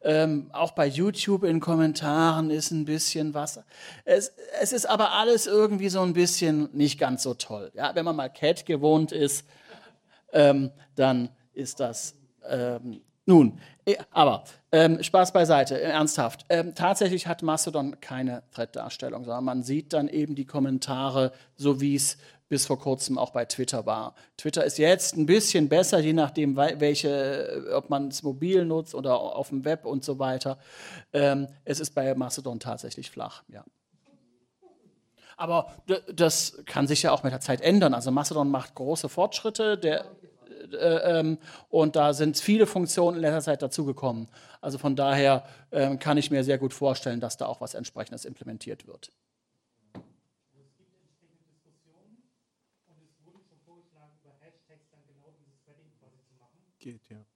Ähm, auch bei YouTube in Kommentaren ist ein bisschen was. Es, es ist aber alles irgendwie so ein bisschen nicht ganz so toll. Ja, wenn man mal Cat gewohnt ist, ähm, dann ist das ähm, nun, aber ähm, Spaß beiseite, äh, ernsthaft. Ähm, tatsächlich hat Mastodon keine Thread-Darstellung, sondern man sieht dann eben die Kommentare, so wie es bis vor kurzem auch bei Twitter war. Twitter ist jetzt ein bisschen besser, je nachdem, welche, äh, ob man es mobil nutzt oder auf dem Web und so weiter. Ähm, es ist bei Mastodon tatsächlich flach, ja. Aber das kann sich ja auch mit der Zeit ändern. Also Mastodon macht große Fortschritte. Der, äh, ähm, und da sind viele Funktionen in letzter Zeit dazugekommen. Also von daher ähm, kann ich mir sehr gut vorstellen, dass da auch was entsprechendes implementiert wird. Geht, ja.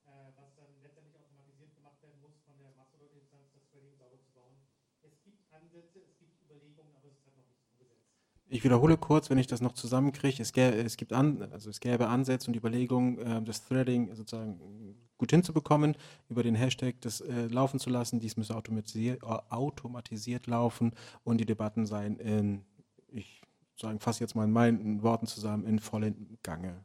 Ich wiederhole kurz, wenn ich das noch zusammenkriege. Es, gä- es, gibt an, also es gäbe Ansätze und Überlegungen, äh, das Threading sozusagen gut hinzubekommen, über den Hashtag das äh, laufen zu lassen. Dies müsse automatisiert, automatisiert laufen und die Debatten seien in, ich sagen, fasse jetzt mal in meinen Worten zusammen, in vollem Gange.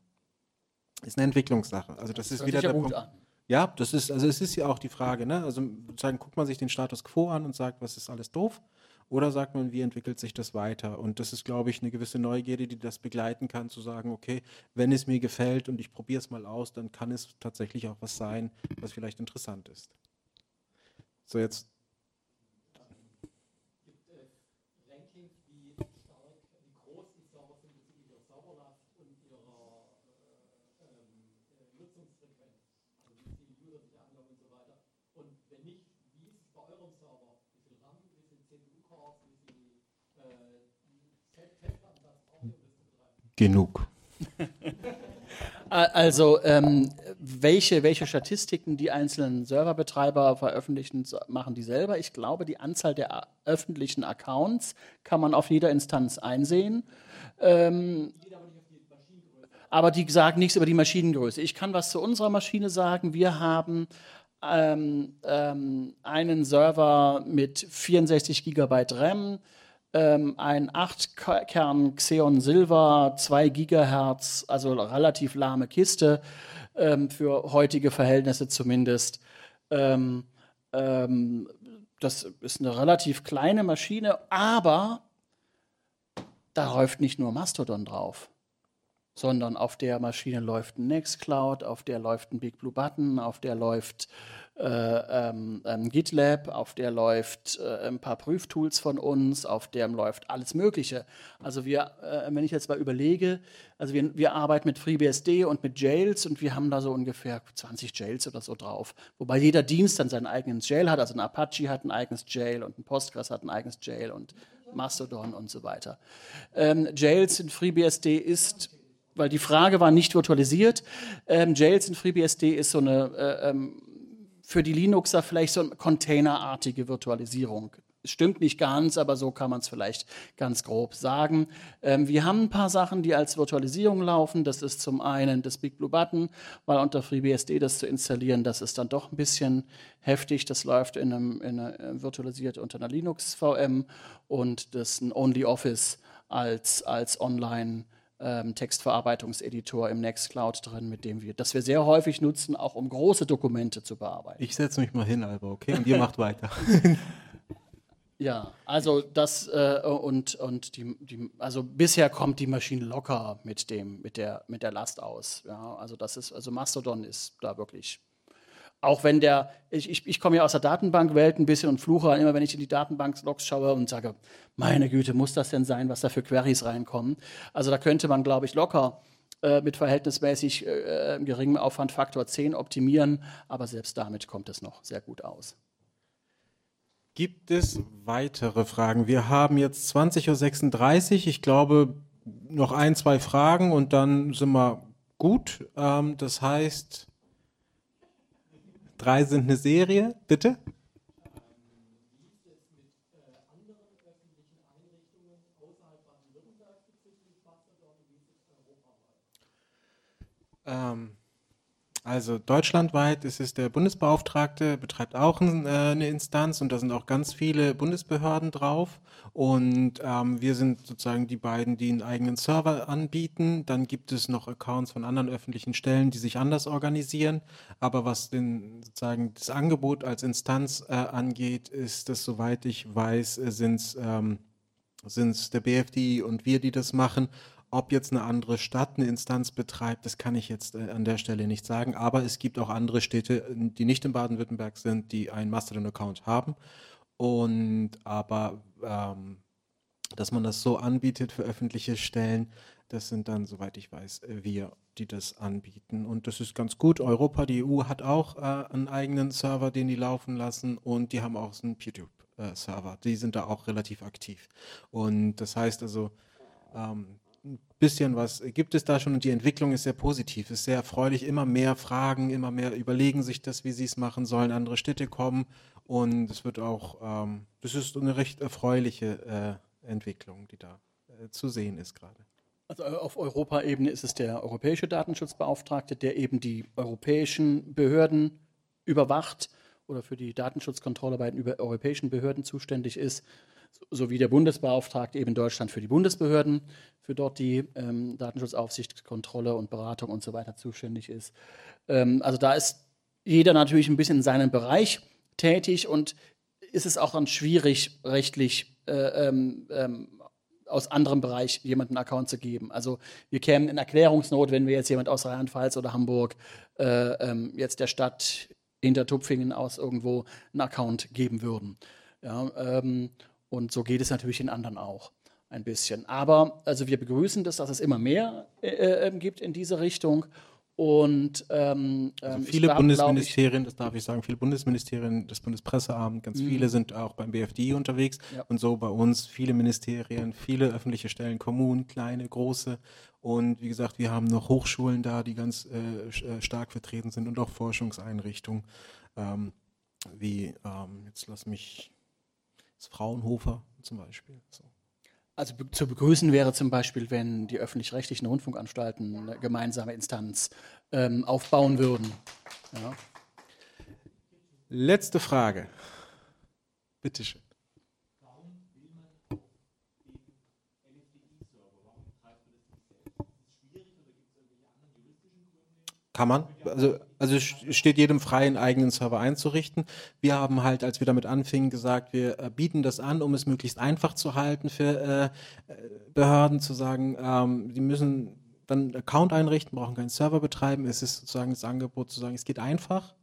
Ist eine Entwicklungssache. Also das, ist hört wieder der Punkt. an. Ja, das ist, also es ist ja auch die Frage, ne? Also sozusagen guckt man sich den Status quo an und sagt, was ist alles doof? Oder sagt man, wie entwickelt sich das weiter? Und das ist, glaube ich, eine gewisse Neugierde, die das begleiten kann, zu sagen, okay, wenn es mir gefällt und ich probiere es mal aus, dann kann es tatsächlich auch was sein, was vielleicht interessant ist. So, jetzt genug. Also, ähm, welche, welche Statistiken die einzelnen Serverbetreiber veröffentlichen, machen die selber. Ich glaube, die Anzahl der a- öffentlichen Accounts kann man auf jeder Instanz einsehen. Ähm, aber die sagen nichts über die Maschinengröße. Ich kann was zu unserer Maschine sagen. Wir haben ähm, ähm, einen Server mit 64 GB RAM, ähm, ein 8-Kern Xeon Silver, 2 Gigahertz, also relativ lahme Kiste, ähm, für heutige Verhältnisse zumindest. Ähm, ähm, das ist eine relativ kleine Maschine, aber da läuft nicht nur Mastodon drauf, sondern auf der Maschine läuft ein Nextcloud, auf der läuft ein Big Blue Button, auf der läuft äh, ähm, GitLab, auf der läuft äh, ein paar Prüftools von uns, auf dem läuft alles Mögliche. Also wir, äh, wenn ich jetzt mal überlege, also wir, wir arbeiten mit FreeBSD und mit Jails und wir haben da so ungefähr 20 Jails oder so drauf. Wobei jeder Dienst dann seinen eigenen Jail hat, also ein Apache hat ein eigenes Jail und ein Postgres hat ein eigenes Jail und Mastodon und so weiter. Ähm, Jails in FreeBSD ist, weil die Frage war nicht virtualisiert, ähm, Jails in FreeBSD ist so eine äh, ähm, für die Linuxer vielleicht so eine containerartige Virtualisierung. Stimmt nicht ganz, aber so kann man es vielleicht ganz grob sagen. Ähm, wir haben ein paar Sachen, die als Virtualisierung laufen. Das ist zum einen das Big Blue Button, weil unter FreeBSD das zu installieren, das ist dann doch ein bisschen heftig. Das läuft in einem, in einer, äh, virtualisiert unter einer Linux VM und das ist ein OnlyOffice als, als Online- ähm, Textverarbeitungseditor im Nextcloud drin, mit dem wir, das wir sehr häufig nutzen, auch um große Dokumente zu bearbeiten. Ich setze mich mal hin, Alba, okay? Und ihr macht weiter. Ja, also das äh, und, und die, die, also bisher kommt die Maschine locker mit dem, mit der, mit der Last aus. Ja, also das ist, also Mastodon ist da wirklich. Auch wenn der, ich, ich, ich komme ja aus der Datenbankwelt ein bisschen und fluche immer, wenn ich in die Datenbank-Logs schaue und sage, meine Güte, muss das denn sein, was da für Queries reinkommen? Also da könnte man, glaube ich, locker äh, mit verhältnismäßig äh, geringem Aufwand Faktor 10 optimieren, aber selbst damit kommt es noch sehr gut aus. Gibt es weitere Fragen? Wir haben jetzt 20.36 Uhr. Ich glaube, noch ein, zwei Fragen und dann sind wir gut. Ähm, das heißt, drei sind eine Serie. Bitte? Ähm, also deutschlandweit ist es der Bundesbeauftragte, betreibt auch äh, eine Instanz und da sind auch ganz viele Bundesbehörden drauf. Und ähm, wir sind sozusagen die beiden, die einen eigenen Server anbieten. Dann gibt es noch Accounts von anderen öffentlichen Stellen, die sich anders organisieren. Aber was den, sozusagen das Angebot als Instanz äh, angeht, ist das, soweit ich weiß, äh, sind es ähm, der BFD und wir, die das machen. Ob jetzt eine andere Stadt eine Instanz betreibt, das kann ich jetzt äh, an der Stelle nicht sagen. Aber es gibt auch andere Städte, die nicht in Baden-Württemberg sind, die einen Mastodon-Account haben. Und aber, ähm, dass man das so anbietet für öffentliche Stellen, das sind dann, soweit ich weiß, wir, die das anbieten. Und das ist ganz gut. Europa, die EU hat auch äh, einen eigenen Server, den die laufen lassen. Und die haben auch einen PewDiePie-Server. Äh, die sind da auch relativ aktiv. Und das heißt also, ähm, bisschen was gibt es da schon und die Entwicklung ist sehr positiv, ist sehr erfreulich. Immer mehr Fragen, immer mehr überlegen sich das, wie sie es machen sollen. Andere Städte kommen und es wird auch, ähm, das ist eine recht erfreuliche äh, Entwicklung, die da äh, zu sehen ist gerade. Also äh, auf Europaebene ist es der europäische Datenschutzbeauftragte, der eben die europäischen Behörden überwacht oder für die Datenschutzkontrolle bei den europäischen Behörden zuständig ist sowie der Bundesbeauftragte eben in Deutschland für die Bundesbehörden, für dort die ähm, Datenschutzaufsicht, Kontrolle und Beratung und so weiter zuständig ist. Ähm, also da ist jeder natürlich ein bisschen in seinem Bereich tätig und ist es auch dann schwierig, rechtlich äh, ähm, ähm aus anderem Bereich jemanden einen Account zu geben. Also wir kämen in Erklärungsnot, wenn wir jetzt jemand aus Rheinland-Pfalz oder Hamburg äh, ähm, jetzt der Stadt Hintertupfingen aus irgendwo einen Account geben würden. Ja, ähm, und so geht es natürlich den anderen auch ein bisschen. Aber also wir begrüßen das, dass es immer mehr äh, äh, ähm, gibt in diese Richtung. Und ähm, also ähm, viele glaub, Bundesministerien, das darf ich sagen, viele Bundesministerien, das Bundespresseamt, ganz mhm. viele sind auch beim BFD unterwegs ja. und so bei uns viele Ministerien, viele öffentliche Stellen, Kommunen, kleine, große. Und wie gesagt, wir haben noch Hochschulen da, die ganz äh, äh stark vertreten sind und auch Forschungseinrichtungen, ähm, wie, ähm, jetzt lass mich das Fraunhofer zum Beispiel. So. Also be zu begrüßen wäre zum Beispiel, wenn die öffentlich-rechtlichen Rundfunkanstalten eine gemeinsame Instanz ähm, aufbauen würden. Ja. Letzte Frage. Bitte Kann man. Also, also steht jedem frei, einen eigenen Server einzurichten. Wir haben halt, als wir damit anfingen, gesagt, wir äh, bieten das an, um es möglichst einfach zu halten für äh, Behörden, zu sagen, ähm, die müssen dann einen Account einrichten, brauchen keinen Server betreiben. Es ist sozusagen das Angebot zu sagen, es geht einfach.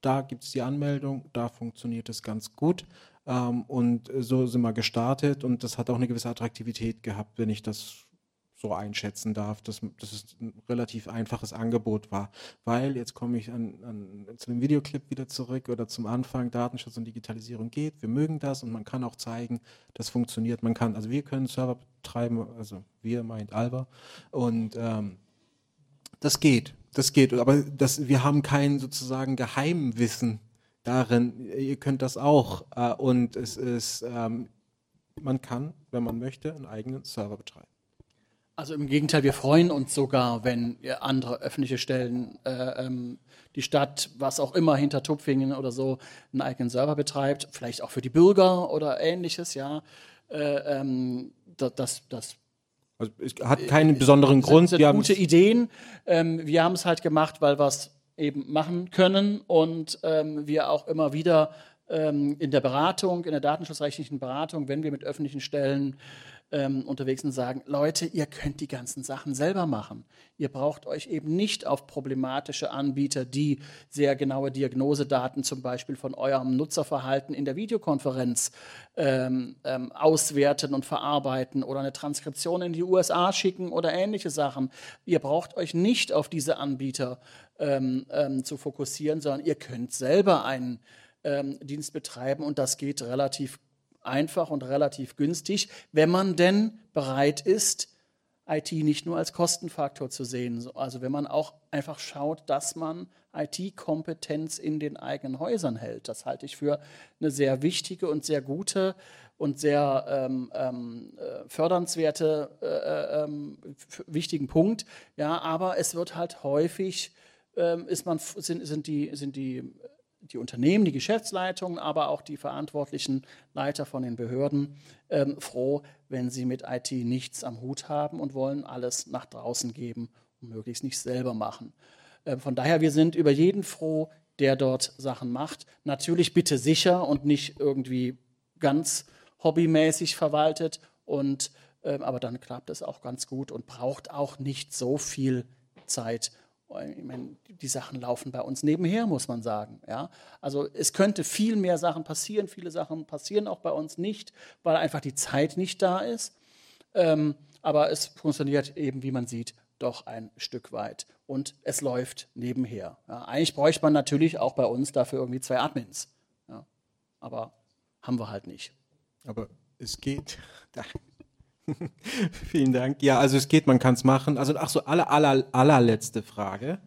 Da gibt es die Anmeldung, da funktioniert es ganz gut. Ähm, und so sind wir gestartet und das hat auch eine gewisse Attraktivität gehabt, wenn ich das so einschätzen darf, dass, dass es ein relativ einfaches Angebot war. Weil, jetzt komme ich an, an, zu dem Videoclip wieder zurück oder zum Anfang, Datenschutz und Digitalisierung geht, wir mögen das und man kann auch zeigen, das funktioniert. Man kann, also wir können Server betreiben, also wir meint Alba und ähm, das geht, das geht, aber das, wir haben kein sozusagen Geheimwissen darin, ihr könnt das auch äh, und es ist, ähm, man kann, wenn man möchte, einen eigenen Server betreiben. Also im Gegenteil, wir freuen uns sogar, wenn andere öffentliche Stellen, äh, ähm, die Stadt, was auch immer, hinter Tupfingen oder so, einen eigenen Server betreibt, vielleicht auch für die Bürger oder ähnliches, ja. Äh, ähm, das, das also es hat keinen besonderen sind, Grund. Sind wir gute Ideen. Ähm, wir haben es halt gemacht, weil wir es eben machen können und ähm, wir auch immer wieder ähm, in der Beratung, in der datenschutzrechtlichen Beratung, wenn wir mit öffentlichen Stellen ähm, unterwegs und sagen, Leute, ihr könnt die ganzen Sachen selber machen. Ihr braucht euch eben nicht auf problematische Anbieter, die sehr genaue Diagnosedaten zum Beispiel von eurem Nutzerverhalten in der Videokonferenz ähm, ähm, auswerten und verarbeiten oder eine Transkription in die USA schicken oder ähnliche Sachen. Ihr braucht euch nicht auf diese Anbieter ähm, ähm, zu fokussieren, sondern ihr könnt selber einen ähm, Dienst betreiben und das geht relativ einfach und relativ günstig, wenn man denn bereit ist, IT nicht nur als Kostenfaktor zu sehen. Also wenn man auch einfach schaut, dass man IT-Kompetenz in den eigenen Häusern hält. Das halte ich für eine sehr wichtige und sehr gute und sehr ähm, ähm, äh, fördernswerte, äh, ähm, wichtigen Punkt. Ja, aber es wird halt häufig, ähm, ist man, sind, sind, die, sind die die Unternehmen, die Geschäftsleitungen, aber auch die verantwortlichen Leiter von den Behörden ähm, froh, wenn sie mit IT nichts am Hut haben und wollen alles nach draußen geben und möglichst nicht selber machen. Äh, von daher, wir sind über jeden froh, der dort Sachen macht. Natürlich bitte sicher und nicht irgendwie ganz hobbymäßig verwaltet. Und, äh, aber dann klappt es auch ganz gut und braucht auch nicht so viel Zeit ich meine, die Sachen laufen bei uns nebenher, muss man sagen. Ja? Also es könnte viel mehr Sachen passieren. Viele Sachen passieren auch bei uns nicht, weil einfach die Zeit nicht da ist. Ähm, aber es funktioniert eben, wie man sieht, doch ein Stück weit. Und es läuft nebenher. Ja? Eigentlich bräuchte man natürlich auch bei uns dafür irgendwie zwei Admins. Ja? Aber haben wir halt nicht. Aber es geht. Vielen Dank. Ja, also es geht, man kann es machen. Also ach so, aller, aller, allerletzte Frage.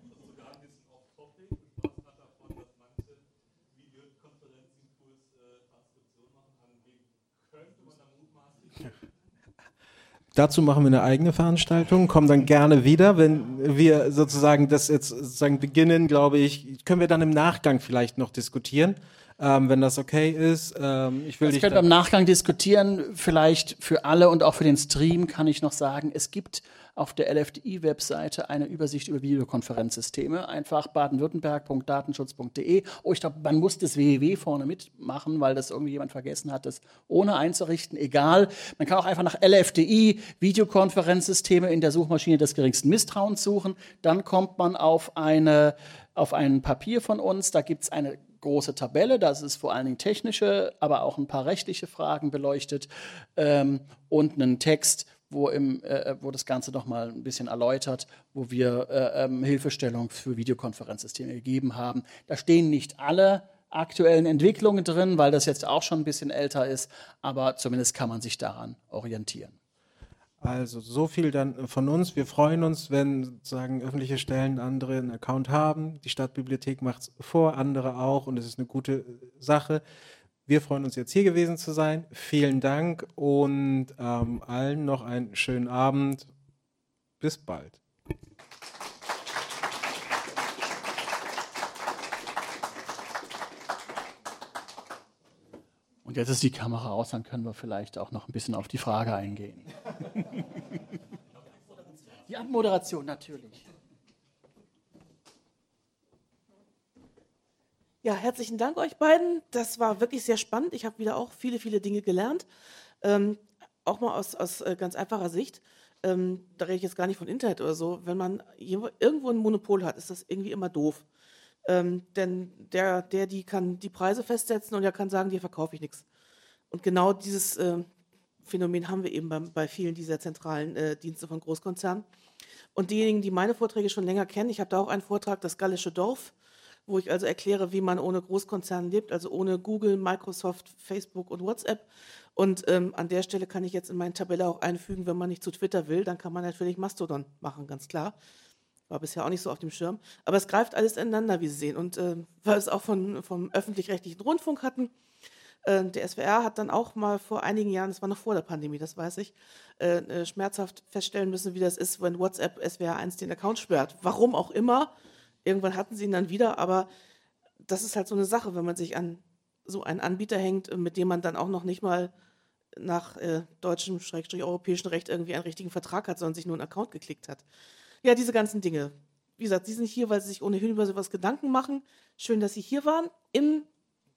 Dazu machen wir eine eigene Veranstaltung, kommen dann gerne wieder, wenn wir sozusagen das jetzt sozusagen beginnen, glaube ich, können wir dann im Nachgang vielleicht noch diskutieren ähm, wenn das okay ist. Ähm, ich will das dich wir im Nachgang diskutieren. Vielleicht für alle und auch für den Stream kann ich noch sagen, es gibt auf der LFDI-Webseite eine Übersicht über Videokonferenzsysteme. Einfach baden-württemberg.datenschutz.de. Oh, ich glaube, man muss das www vorne mitmachen, weil das irgendwie jemand vergessen hat, das ohne einzurichten. Egal. Man kann auch einfach nach LFDI, Videokonferenzsysteme in der Suchmaschine des geringsten Misstrauens suchen. Dann kommt man auf eine auf ein Papier von uns. Da gibt es eine große Tabelle. Das ist vor allen Dingen technische, aber auch ein paar rechtliche Fragen beleuchtet ähm, und einen Text, wo, im, äh, wo das Ganze noch mal ein bisschen erläutert, wo wir äh, ähm, Hilfestellung für Videokonferenzsysteme gegeben haben. Da stehen nicht alle aktuellen Entwicklungen drin, weil das jetzt auch schon ein bisschen älter ist, aber zumindest kann man sich daran orientieren. Also so viel dann von uns. Wir freuen uns, wenn sozusagen öffentliche Stellen andere einen Account haben. Die Stadtbibliothek macht es vor, andere auch und es ist eine gute Sache. Wir freuen uns jetzt hier gewesen zu sein. Vielen Dank und ähm, allen noch einen schönen Abend. Bis bald. Und jetzt ist die Kamera aus, dann können wir vielleicht auch noch ein bisschen auf die Frage eingehen. Die Abmoderation natürlich. Ja, herzlichen Dank euch beiden. Das war wirklich sehr spannend. Ich habe wieder auch viele, viele Dinge gelernt. Ähm, auch mal aus, aus äh, ganz einfacher Sicht. Ähm, da rede ich jetzt gar nicht von Internet oder so. Wenn man irgendwo ein Monopol hat, ist das irgendwie immer doof. Ähm, denn der, der, die kann die Preise festsetzen und der kann sagen, dir verkaufe ich nichts. Und genau dieses, äh, Phänomen haben wir eben bei, bei vielen dieser zentralen äh, Dienste von Großkonzernen. Und diejenigen, die meine Vorträge schon länger kennen, ich habe da auch einen Vortrag, das Gallische Dorf, wo ich also erkläre, wie man ohne Großkonzernen lebt, also ohne Google, Microsoft, Facebook und WhatsApp. Und ähm, an der Stelle kann ich jetzt in meine Tabelle auch einfügen, wenn man nicht zu Twitter will, dann kann man natürlich Mastodon machen, ganz klar. War bisher auch nicht so auf dem Schirm. Aber es greift alles ineinander, wie Sie sehen. Und äh, weil wir es auch von, vom öffentlich-rechtlichen Rundfunk hatten, der SWR hat dann auch mal vor einigen Jahren, das war noch vor der Pandemie, das weiß ich, äh, äh schmerzhaft feststellen müssen, wie das ist, wenn WhatsApp SWR 1 den Account sperrt. Warum auch immer. Irgendwann hatten sie ihn dann wieder, aber das ist halt so eine Sache, wenn man sich an so einen Anbieter hängt, mit dem man dann auch noch nicht mal nach äh, deutschem, schrägstrich europäischen Recht irgendwie einen richtigen Vertrag hat, sondern sich nur einen Account geklickt hat. Ja, diese ganzen Dinge. Wie gesagt, Sie sind hier, weil Sie sich ohnehin über sowas Gedanken machen. Schön, dass Sie hier waren. Im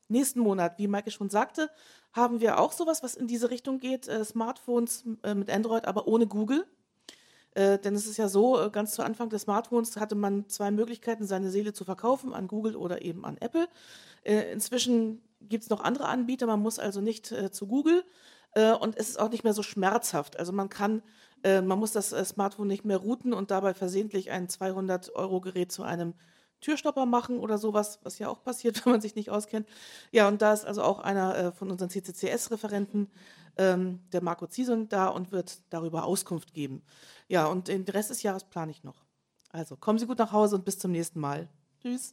nächsten Monat, wie Maike schon sagte, haben wir auch sowas, was in diese Richtung geht. Äh, Smartphones äh, mit Android, aber ohne Google. Äh, denn es ist ja so, äh, ganz zu Anfang des Smartphones hatte man zwei Möglichkeiten, seine Seele zu verkaufen, an Google oder eben an Apple. Äh, inzwischen gibt es noch andere Anbieter, man muss also nicht äh, zu Google. und es ist auch nicht mehr so schmerzhaft. Also man kann man muss das Smartphone nicht mehr routen und dabei versehentlich ein 200-Euro-Gerät zu einem Türstopper machen oder sowas, was ja auch passiert, wenn man sich nicht auskennt. Ja, und da ist also auch einer äh, von unseren CCCS-Referenten, ähm, der Marco Ziesung, da und wird darüber Auskunft geben. Ja, und den Rest des Jahres plane ich noch. Also kommen Sie gut nach Hause und bis zum nächsten Mal. Tschüss.